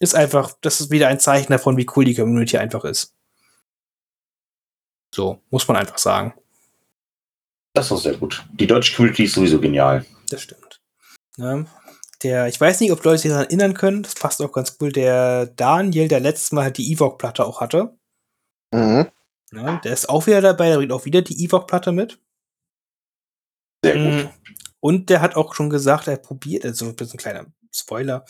ist einfach, das ist wieder ein Zeichen davon, wie cool die Community einfach ist. So, muss man einfach sagen. Das ist doch sehr gut. Die deutsche Community ist sowieso genial. Das stimmt. Ja, der, ich weiß nicht, ob Leute sich daran erinnern können, das passt auch ganz cool, der Daniel, der letztes Mal halt die Evoque-Platte auch hatte. Mhm. Ja, der ist auch wieder dabei, der bringt auch wieder die Evoque-Platte mit. Sehr gut. Und der hat auch schon gesagt, er probiert, also ein bisschen kleiner Spoiler.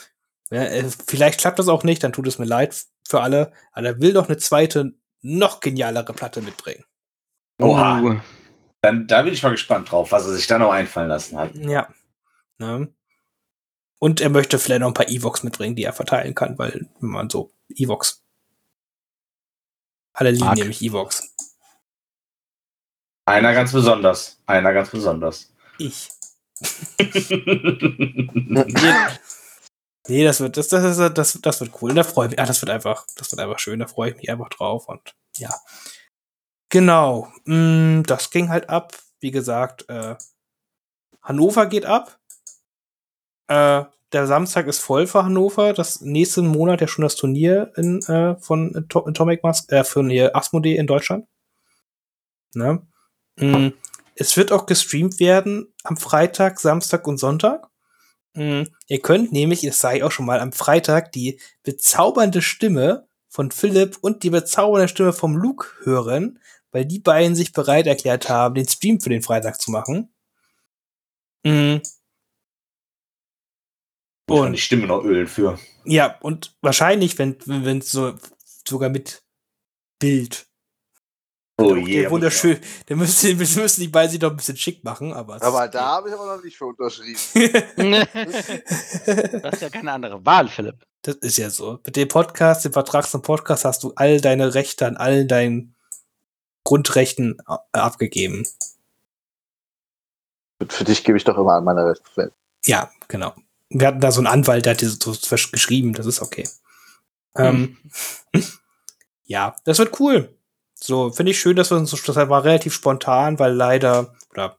Ja, äh, vielleicht klappt das auch nicht, dann tut es mir leid für alle. Aber er will doch eine zweite, noch genialere Platte mitbringen. Oha. Uh, Dann, da bin ich mal gespannt drauf, was er sich da noch einfallen lassen hat. Ja. Ne? Und er möchte vielleicht noch ein paar Evox mitbringen, die er verteilen kann, weil wenn man so Evox. Alle lieben nämlich Evox. Einer ganz besonders. Einer ganz besonders. Ich. Nee, das wird, das, das, das, das, wird cool. Da freue ich mich. Ah, das wird einfach, das wird einfach schön. Da freue ich mich einfach drauf und ja. Genau. Mm, das ging halt ab. Wie gesagt, äh, Hannover geht ab. Äh, der Samstag ist voll für Hannover. Das nächsten Monat ja schon das Turnier in, äh, von Atomic Mask, äh, von Asmodee in Deutschland. Ne? Mhm. Es wird auch gestreamt werden am Freitag, Samstag und Sonntag. Mhm. Ihr könnt nämlich, das sage ich auch schon mal, am Freitag die bezaubernde Stimme von Philipp und die bezaubernde Stimme vom Luke hören, weil die beiden sich bereit erklärt haben, den Stream für den Freitag zu machen. Mhm. Und die Stimme noch ölen für. Ja, und wahrscheinlich, wenn wenn es so sogar mit Bild. Oh je. Der wunderschön. Der wir müssen die beiden sich doch ein bisschen schick machen, aber. Aber da habe ich aber noch nicht für unterschrieben. das ist ja keine andere Wahl, Philipp. Das ist ja so. Mit dem Podcast, dem Vertrag zum Podcast hast du all deine Rechte an allen deinen Grundrechten abgegeben. Für dich gebe ich doch immer an meine Rechte. Ja, genau. Wir hatten da so einen Anwalt, der hat dir so geschrieben, das ist okay. Ähm, ja, das wird cool. So, finde ich schön, dass wir uns, das war relativ spontan, weil leider, oder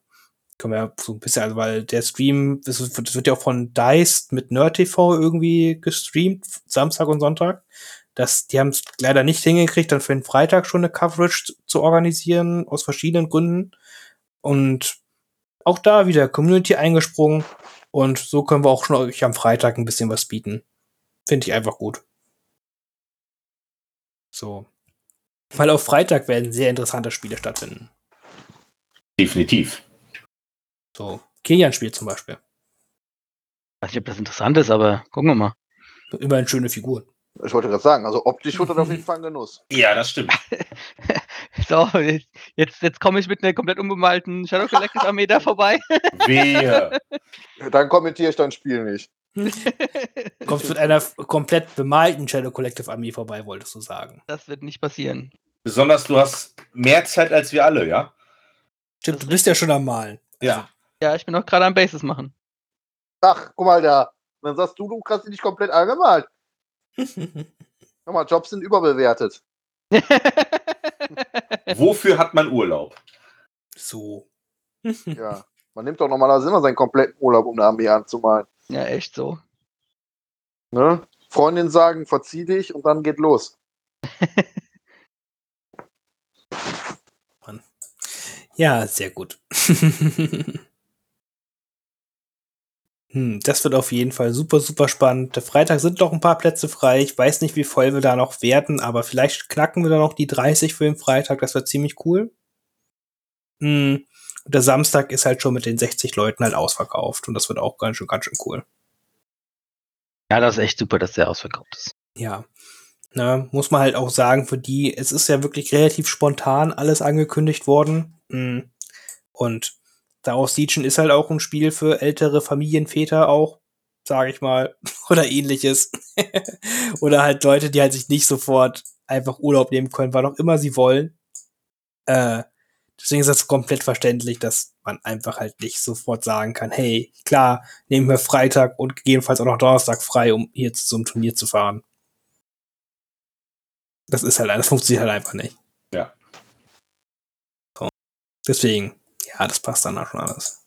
können wir ja so ein bisschen, also weil der Stream, das wird ja auch von Dice mit NerdTV irgendwie gestreamt, Samstag und Sonntag. Das, die haben es leider nicht hingekriegt, dann für den Freitag schon eine Coverage zu organisieren, aus verschiedenen Gründen. Und auch da wieder Community eingesprungen. Und so können wir auch schon euch am Freitag ein bisschen was bieten. Finde ich einfach gut. So. Weil auf Freitag werden sehr interessante Spiele stattfinden. Definitiv. So, Kilian-Spiel zum Beispiel. Weiß nicht, ob das interessant ist, aber gucken wir mal. Immerhin schöne Figuren. Ich wollte gerade sagen, also optisch wird das auf jeden Fall ein Genuss. Ja, das stimmt. so, jetzt, jetzt komme ich mit einer komplett unbemalten Shadow Collective Armee da vorbei. Wehe. Dann kommentiere ich dein Spiel nicht. Kommst mit einer komplett bemalten Shadow Collective Armee vorbei, wolltest du sagen. Das wird nicht passieren. Besonders du hast mehr Zeit als wir alle, ja? Stimmt, du bist ja schon am Malen. Ja. Ja, ich bin auch gerade am Bases machen. Ach, guck mal da. Dann sagst du, du kannst dich komplett angemalt. Guck mal, Jobs sind überbewertet. Wofür hat man Urlaub? So. ja. Man nimmt doch normalerweise immer seinen kompletten Urlaub, um eine Armee anzumalen. Ja, echt so. Ne? Freundin sagen, verzieh dich und dann geht los. Mann. Ja, sehr gut. hm, das wird auf jeden Fall super, super spannend. Der Freitag sind noch ein paar Plätze frei. Ich weiß nicht, wie voll wir da noch werden, aber vielleicht knacken wir da noch die 30 für den Freitag. Das wird ziemlich cool. Hm. Und der Samstag ist halt schon mit den 60 Leuten halt ausverkauft. Und das wird auch ganz schön, ganz schön cool. Ja, das ist echt super, dass der ausverkauft ist. Ja. Na, muss man halt auch sagen, für die, es ist ja wirklich relativ spontan alles angekündigt worden. Hm. Und daraus Siegen ist halt auch ein Spiel für ältere Familienväter auch, sage ich mal, oder ähnliches. oder halt Leute, die halt sich nicht sofort einfach Urlaub nehmen können, wann auch immer sie wollen. Äh, Deswegen ist es komplett verständlich, dass man einfach halt nicht sofort sagen kann, hey, klar, nehmen wir Freitag und gegebenenfalls auch noch Donnerstag frei, um hier zu so einem Turnier zu fahren. Das ist halt, das funktioniert halt einfach nicht. Ja. So. Deswegen, ja, das passt dann auch schon alles.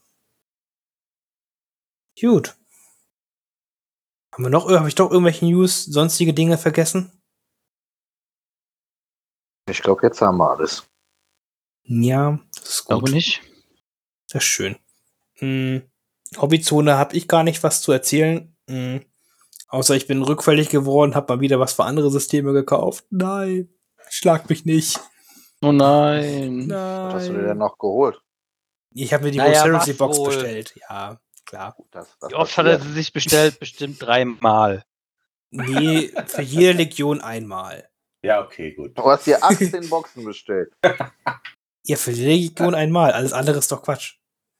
Gut. Haben wir noch, habe ich doch irgendwelche News, sonstige Dinge vergessen? Ich glaube, jetzt haben wir alles. Ja, das ist gut. Glaube nicht. Das ist schön. Hm, Hobbyzone habe ich gar nicht was zu erzählen. Hm, außer ich bin rückfällig geworden, habe mal wieder was für andere Systeme gekauft. Nein, schlag mich nicht. Oh nein. Nein. Was hast du dir denn noch geholt? Ich habe mir die Naja, World Series Box wohl? bestellt. Ja, klar. Das, das Wie oft hat er sie sich bestellt? Bestimmt dreimal. Nee, für jede Legion einmal. Ja, okay, gut. Du hast dir 18 Boxen bestellt. Ja, für jede Legion einmal. Alles andere ist doch Quatsch.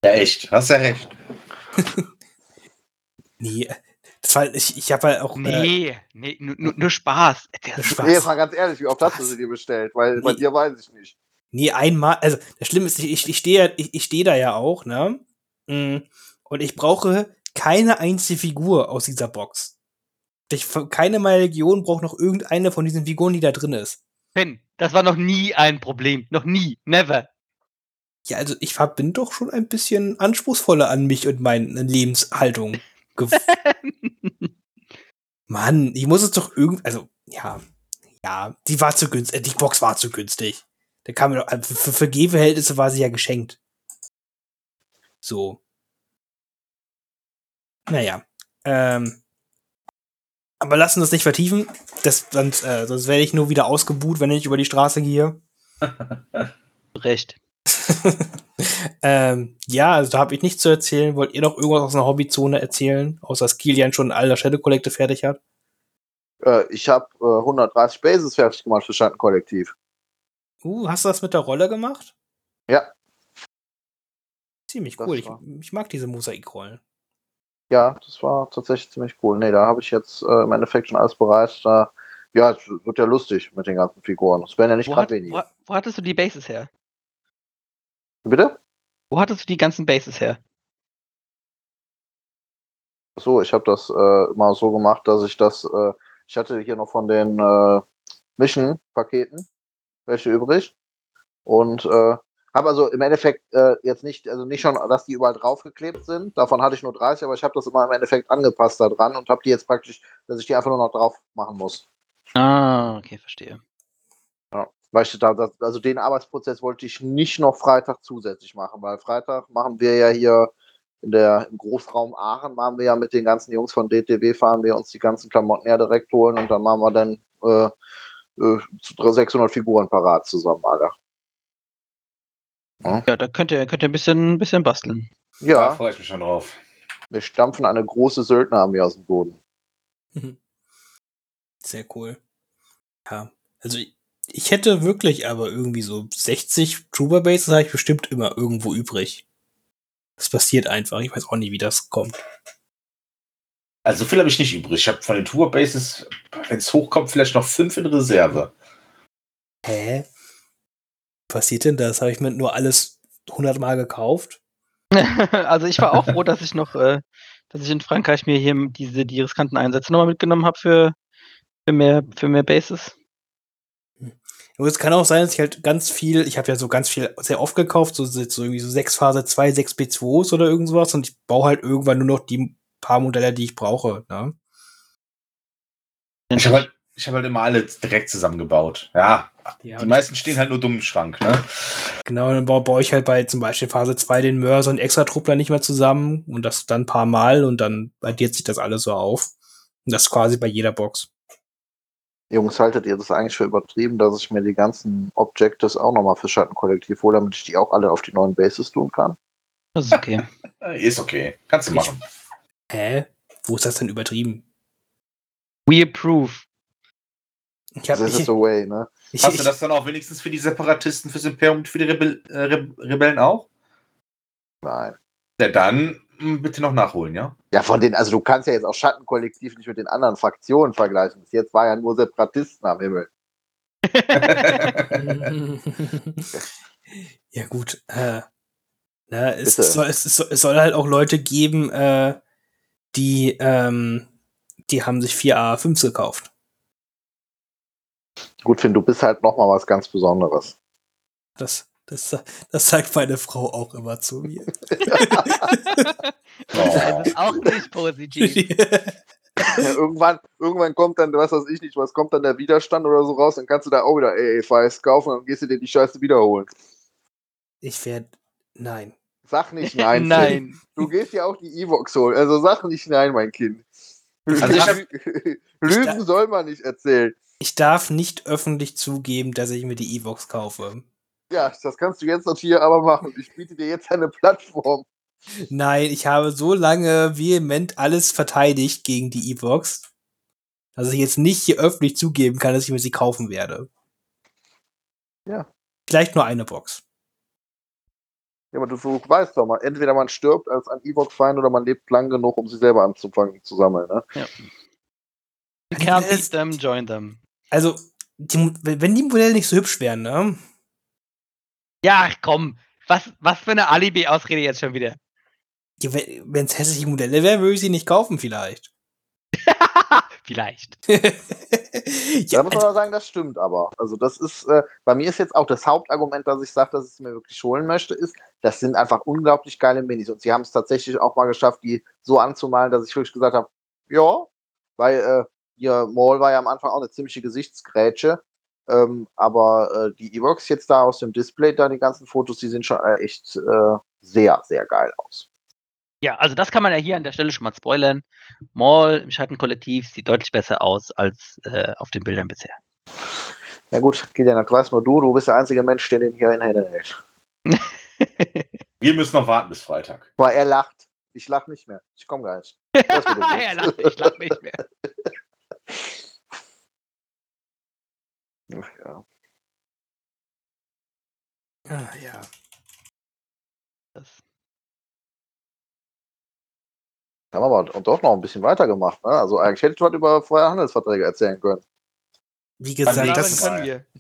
Ja, echt. Hast ja recht. Nee, das war, ich, ich habe halt auch. Äh, Nee, nee, nur, nur, nur Spaß. Der Spaß. Nee, jetzt mal ganz ehrlich, wie oft hast du Was? sie dir bestellt? Weil bei Nee. dir weiß ich nicht. Nee, einmal, also das Schlimme ist, ich, ich, ich stehe ich, ich steh da ja auch, ne? Mm, Und ich brauche keine einzige Figur aus dieser Box. Ich, keine meiner Legion braucht noch irgendeine von diesen Figuren, die da drin ist. Ben, das war noch nie ein Problem. Noch nie. Never. Ja, also ich bin doch schon ein bisschen anspruchsvoller an mich und meine Lebenshaltung. Mann, ich muss es doch irgendwie, also, ja, ja, die war zu günstig, äh, die Box war zu günstig. Da kam mir doch, also für, für G-Verhältnisse war sie ja geschenkt. So. Naja, ähm, aber lassen uns nicht vertiefen. Das, sonst, äh, sonst werde ich nur wieder ausgebuht, wenn ich über die Straße gehe. Recht. ähm, ja, also da habe ich nichts zu erzählen. Wollt ihr noch irgendwas aus einer Hobbyzone erzählen? Außer dass Kilian schon all das Shadow Collective fertig hat? Äh, ich habe äh, 130 Bases fertig gemacht für Schattenkollektiv. Uh, hast du das mit der Rolle gemacht? Ja. Ziemlich Das cool. Ich, ich mag diese Mosaikrollen. Ja, das war tatsächlich ziemlich cool. Nee, da habe ich jetzt äh, im Endeffekt schon alles bereit. Da, ja, es wird ja lustig mit den ganzen Figuren. Es werden ja nicht gerade wenige. wo, wo hattest du die Bases her? Bitte? Wo hattest du die ganzen Bases her? So, ich habe das äh, immer so gemacht, dass ich das, äh, ich hatte hier noch von den äh, Mission-Paketen welche übrig und äh, habe also im Endeffekt äh, jetzt nicht, also nicht schon, dass die überall draufgeklebt sind. Davon hatte ich nur 30, aber ich habe das immer im Endeffekt angepasst da dran und habe die jetzt praktisch, dass ich die einfach nur noch drauf machen muss. Ah, okay, verstehe. Ja, weil ich da, das, also den Arbeitsprozess wollte ich nicht noch Freitag zusätzlich machen, weil Freitag machen wir ja hier in der, im Großraum Aachen, machen wir ja mit den ganzen Jungs von DTW, fahren wir uns die ganzen Klamotten ja direkt holen und dann machen wir dann äh, äh, 600 Figuren parat zusammen, Alter. Ja, da könnt ihr, könnt ihr ein bisschen, bisschen basteln. Da Ja, freue ich mich schon drauf. wir stampfen eine große Söldnerarmee aus dem Boden. Sehr cool. Ja, also ich, ich hätte wirklich aber irgendwie so 60 Trooper Bases habe ich bestimmt immer irgendwo übrig. Das passiert einfach. Ich weiß auch nie, wie das kommt. Also so viel habe ich nicht übrig. Ich habe von den Tour Bases, wenn es hochkommt, vielleicht noch fünf in Reserve. Hä? Passiert denn das? Habe ich mir nur alles 100 Mal gekauft? also ich war auch froh, dass ich noch, äh, dass ich in Frankreich mir hier diese die riskanten Einsätze nochmal mitgenommen habe für, für mehr für mehr Bases. Und es kann auch sein, dass ich halt ganz viel, ich habe ja so ganz viel sehr oft gekauft, so, so irgendwie so 6 Phase 2, 6 B2s oder irgend sowas und ich baue halt irgendwann nur noch die paar Modelle, die ich brauche. Ne? Ich habe halt, ich hab halt immer alle direkt zusammengebaut. Ja, Ja, die meisten stehen halt nur dumm im Schrank. Ne? Genau, dann baue, ich halt bei zum Beispiel Phase 2 den Mörser und Extra-Truppler nicht mehr zusammen und das dann ein paar Mal und dann addiert sich das alles so auf. Und das quasi bei jeder Box. Jungs, haltet ihr das eigentlich für übertrieben, dass ich mir die ganzen Objectives auch nochmal für Schattenkollektiv hole, damit ich die auch alle auf die neuen Bases tun kann? Das ist okay. Ist okay. Kannst du Ich- machen. Hä? Wo ist das denn übertrieben? We approve. Ich hab, This ich, is the way, ne? ich, Hast du das dann auch wenigstens für die Separatisten, fürs Imperium und für die Rebell, äh, Re Rebellen auch? Nein. Ja, dann mh, bitte noch nachholen, ja? Ja, von den, also du kannst ja jetzt auch Schattenkollektiv nicht mit den anderen Fraktionen vergleichen. Bis jetzt war ja nur Separatisten am Himmel. ja gut, äh, na, es, soll, es, soll, es soll halt auch Leute geben, äh, die, ähm, die haben sich vier A5s gekauft. Gut, Finn, du bist halt nochmal was ganz Besonderes. Das, das, das sagt meine Frau auch immer zu mir. Das ist auch nicht positiv. Ja, irgendwann, irgendwann kommt dann, was weiß ich nicht, was kommt dann der Widerstand oder so raus, dann kannst du da auch wieder AA5 kaufen und dann gehst du dir die Scheiße wiederholen. ich werde, nein. Sag nicht nein. Finn. Nein. Du gehst ja auch die Evox holen. Also sag nicht nein, mein Kind. Also ich hab- Lügen soll man nicht erzählen. Ich darf nicht öffentlich zugeben, dass ich mir die Evox kaufe. Ja, das kannst du jetzt noch hier aber machen. Ich biete dir jetzt eine Plattform. Nein, ich habe so lange vehement alles verteidigt gegen die Evox, dass ich jetzt nicht hier öffentlich zugeben kann, dass ich mir sie kaufen werde. Ja. Vielleicht nur eine Box. Ja, aber du, du weißt doch mal, entweder man stirbt als ein Evox-Feind oder man lebt lang genug, um sie selber anzufangen zu sammeln. Ne? You can't beat them, join them. Also, die, wenn die Modelle nicht so hübsch wären, ne? Ja, komm. Was, was für eine Alibi-Ausrede jetzt schon wieder. Wenn es hässliche Modelle wären, würde ich sie nicht kaufen, vielleicht. Vielleicht. Da ja, muss man aber sagen, das stimmt aber. Also das ist, äh, bei mir ist jetzt auch das Hauptargument, dass ich sage, dass ich es mir wirklich holen möchte, ist, das sind einfach unglaublich geile Minis. Und sie haben es tatsächlich auch mal geschafft, die so anzumalen, dass ich wirklich gesagt habe, ja, weil äh, ihr Maul war ja am Anfang auch eine ziemliche Gesichtsgrätsche. Ähm, aber äh, die Evox jetzt da aus dem Display, da die ganzen Fotos, die sehen schon äh, echt äh, sehr, sehr geil aus. Ja, also das kann man ja hier an der Stelle schon mal spoilern. Maul im Schattenkollektiv sieht deutlich besser aus als äh, auf den Bildern bisher. Ja gut, Kilian, das weißt nur du, du bist der einzige Mensch, der den hier in Hände hält. Wir müssen noch warten bis Freitag. Weil er lacht. Ich lach nicht mehr. Ich komme wird er er lacht, ich lach nicht mehr. Ach, ja. Ah, ja. Das, Haben wir aber und doch noch ein bisschen weitergemacht. Ne? Also eigentlich hätte ich was über freie Handelsverträge erzählen können. Wie gesagt, das ist,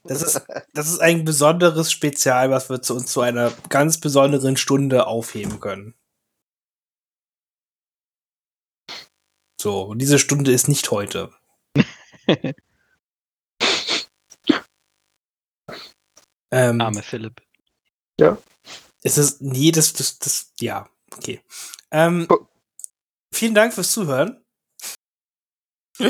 das, ist, das ist ein besonderes Spezial, was wir zu uns zu einer ganz besonderen Stunde aufheben können. So, und diese Stunde ist nicht heute. ähm, Arme Philipp. Es ist, nee, das, das, das, ja, okay. Ähm, vielen Dank fürs Zuhören.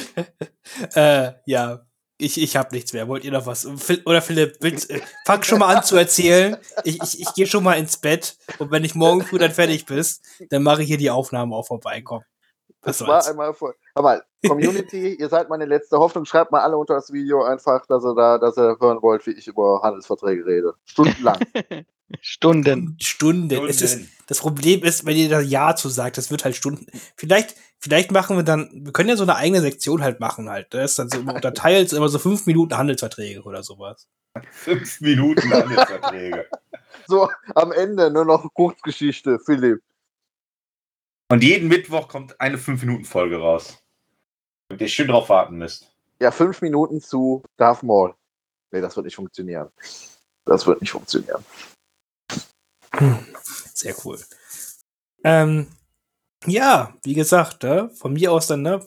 äh, ja, ich, ich habe nichts mehr. Wollt ihr noch was? Oder Philipp, willst, äh, fang schon mal an zu erzählen. Ich, ich, ich gehe schon mal ins Bett und wenn ich morgen früh dann fertig bist, dann mache ich hier die Aufnahmen auch vorbei. Komm. Was Das war einmal voll. Aber Community, ihr seid meine letzte Hoffnung. Schreibt mal alle unter das Video einfach, dass ihr da, dass ihr hören wollt, wie ich über Handelsverträge rede. Stundenlang. Stunden. Stunden. Es ist, das Problem ist, wenn ihr da Ja zu sagt, das wird halt Stunden. Vielleicht, vielleicht machen wir dann, wir können ja so eine eigene Sektion halt machen halt. Das ist dann so immer unterteilt, immer so fünf Minuten Handelsverträge oder sowas. Fünf Minuten Handelsverträge. so, am Ende nur noch Kurzgeschichte, Philipp. Und jeden Mittwoch kommt eine 5-Minuten-Folge raus. Ihr schön drauf warten müsst. Ja, fünf Minuten zu Darth Maul. Nee, das wird nicht funktionieren. Das wird nicht funktionieren. Sehr cool. Ähm, ja, wie gesagt, ne, von mir aus dann, ne,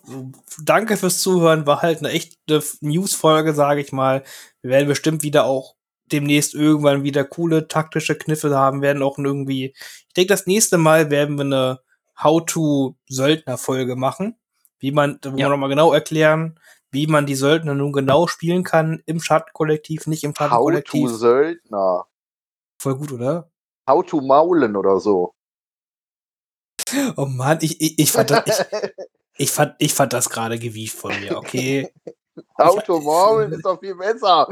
danke fürs Zuhören, war halt eine echte News-Folge, sage ich mal. Wir werden bestimmt wieder auch demnächst irgendwann wieder coole taktische Kniffe haben, werden auch irgendwie, ich denke, das nächste Mal werden wir eine How-to-Söldner-Folge machen, wie man, wo Ja. wir nochmal genau erklären, wie man die Söldner nun genau spielen kann, im Schattenkollektiv, nicht im How to Schattenkollektiv. Söldner. Voll gut, oder? How to Maulen oder so. Oh Mann, ich, ich, ich fand das, ich, ich fand, ich fand das gerade gewieft von mir, okay? How to Maulen ist doch viel besser.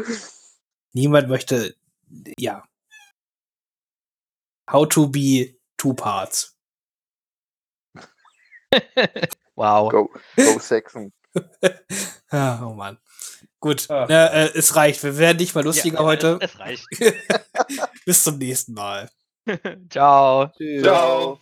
Niemand möchte, ja. How to be two parts. Wow. Go, go Saxon. Ah, oh Mann. Gut, Ach. na, äh, es reicht. Wir werden nicht mal lustiger Ja, heute. Es, es reicht. Bis zum nächsten Mal. Ciao. Tschüss. Ciao.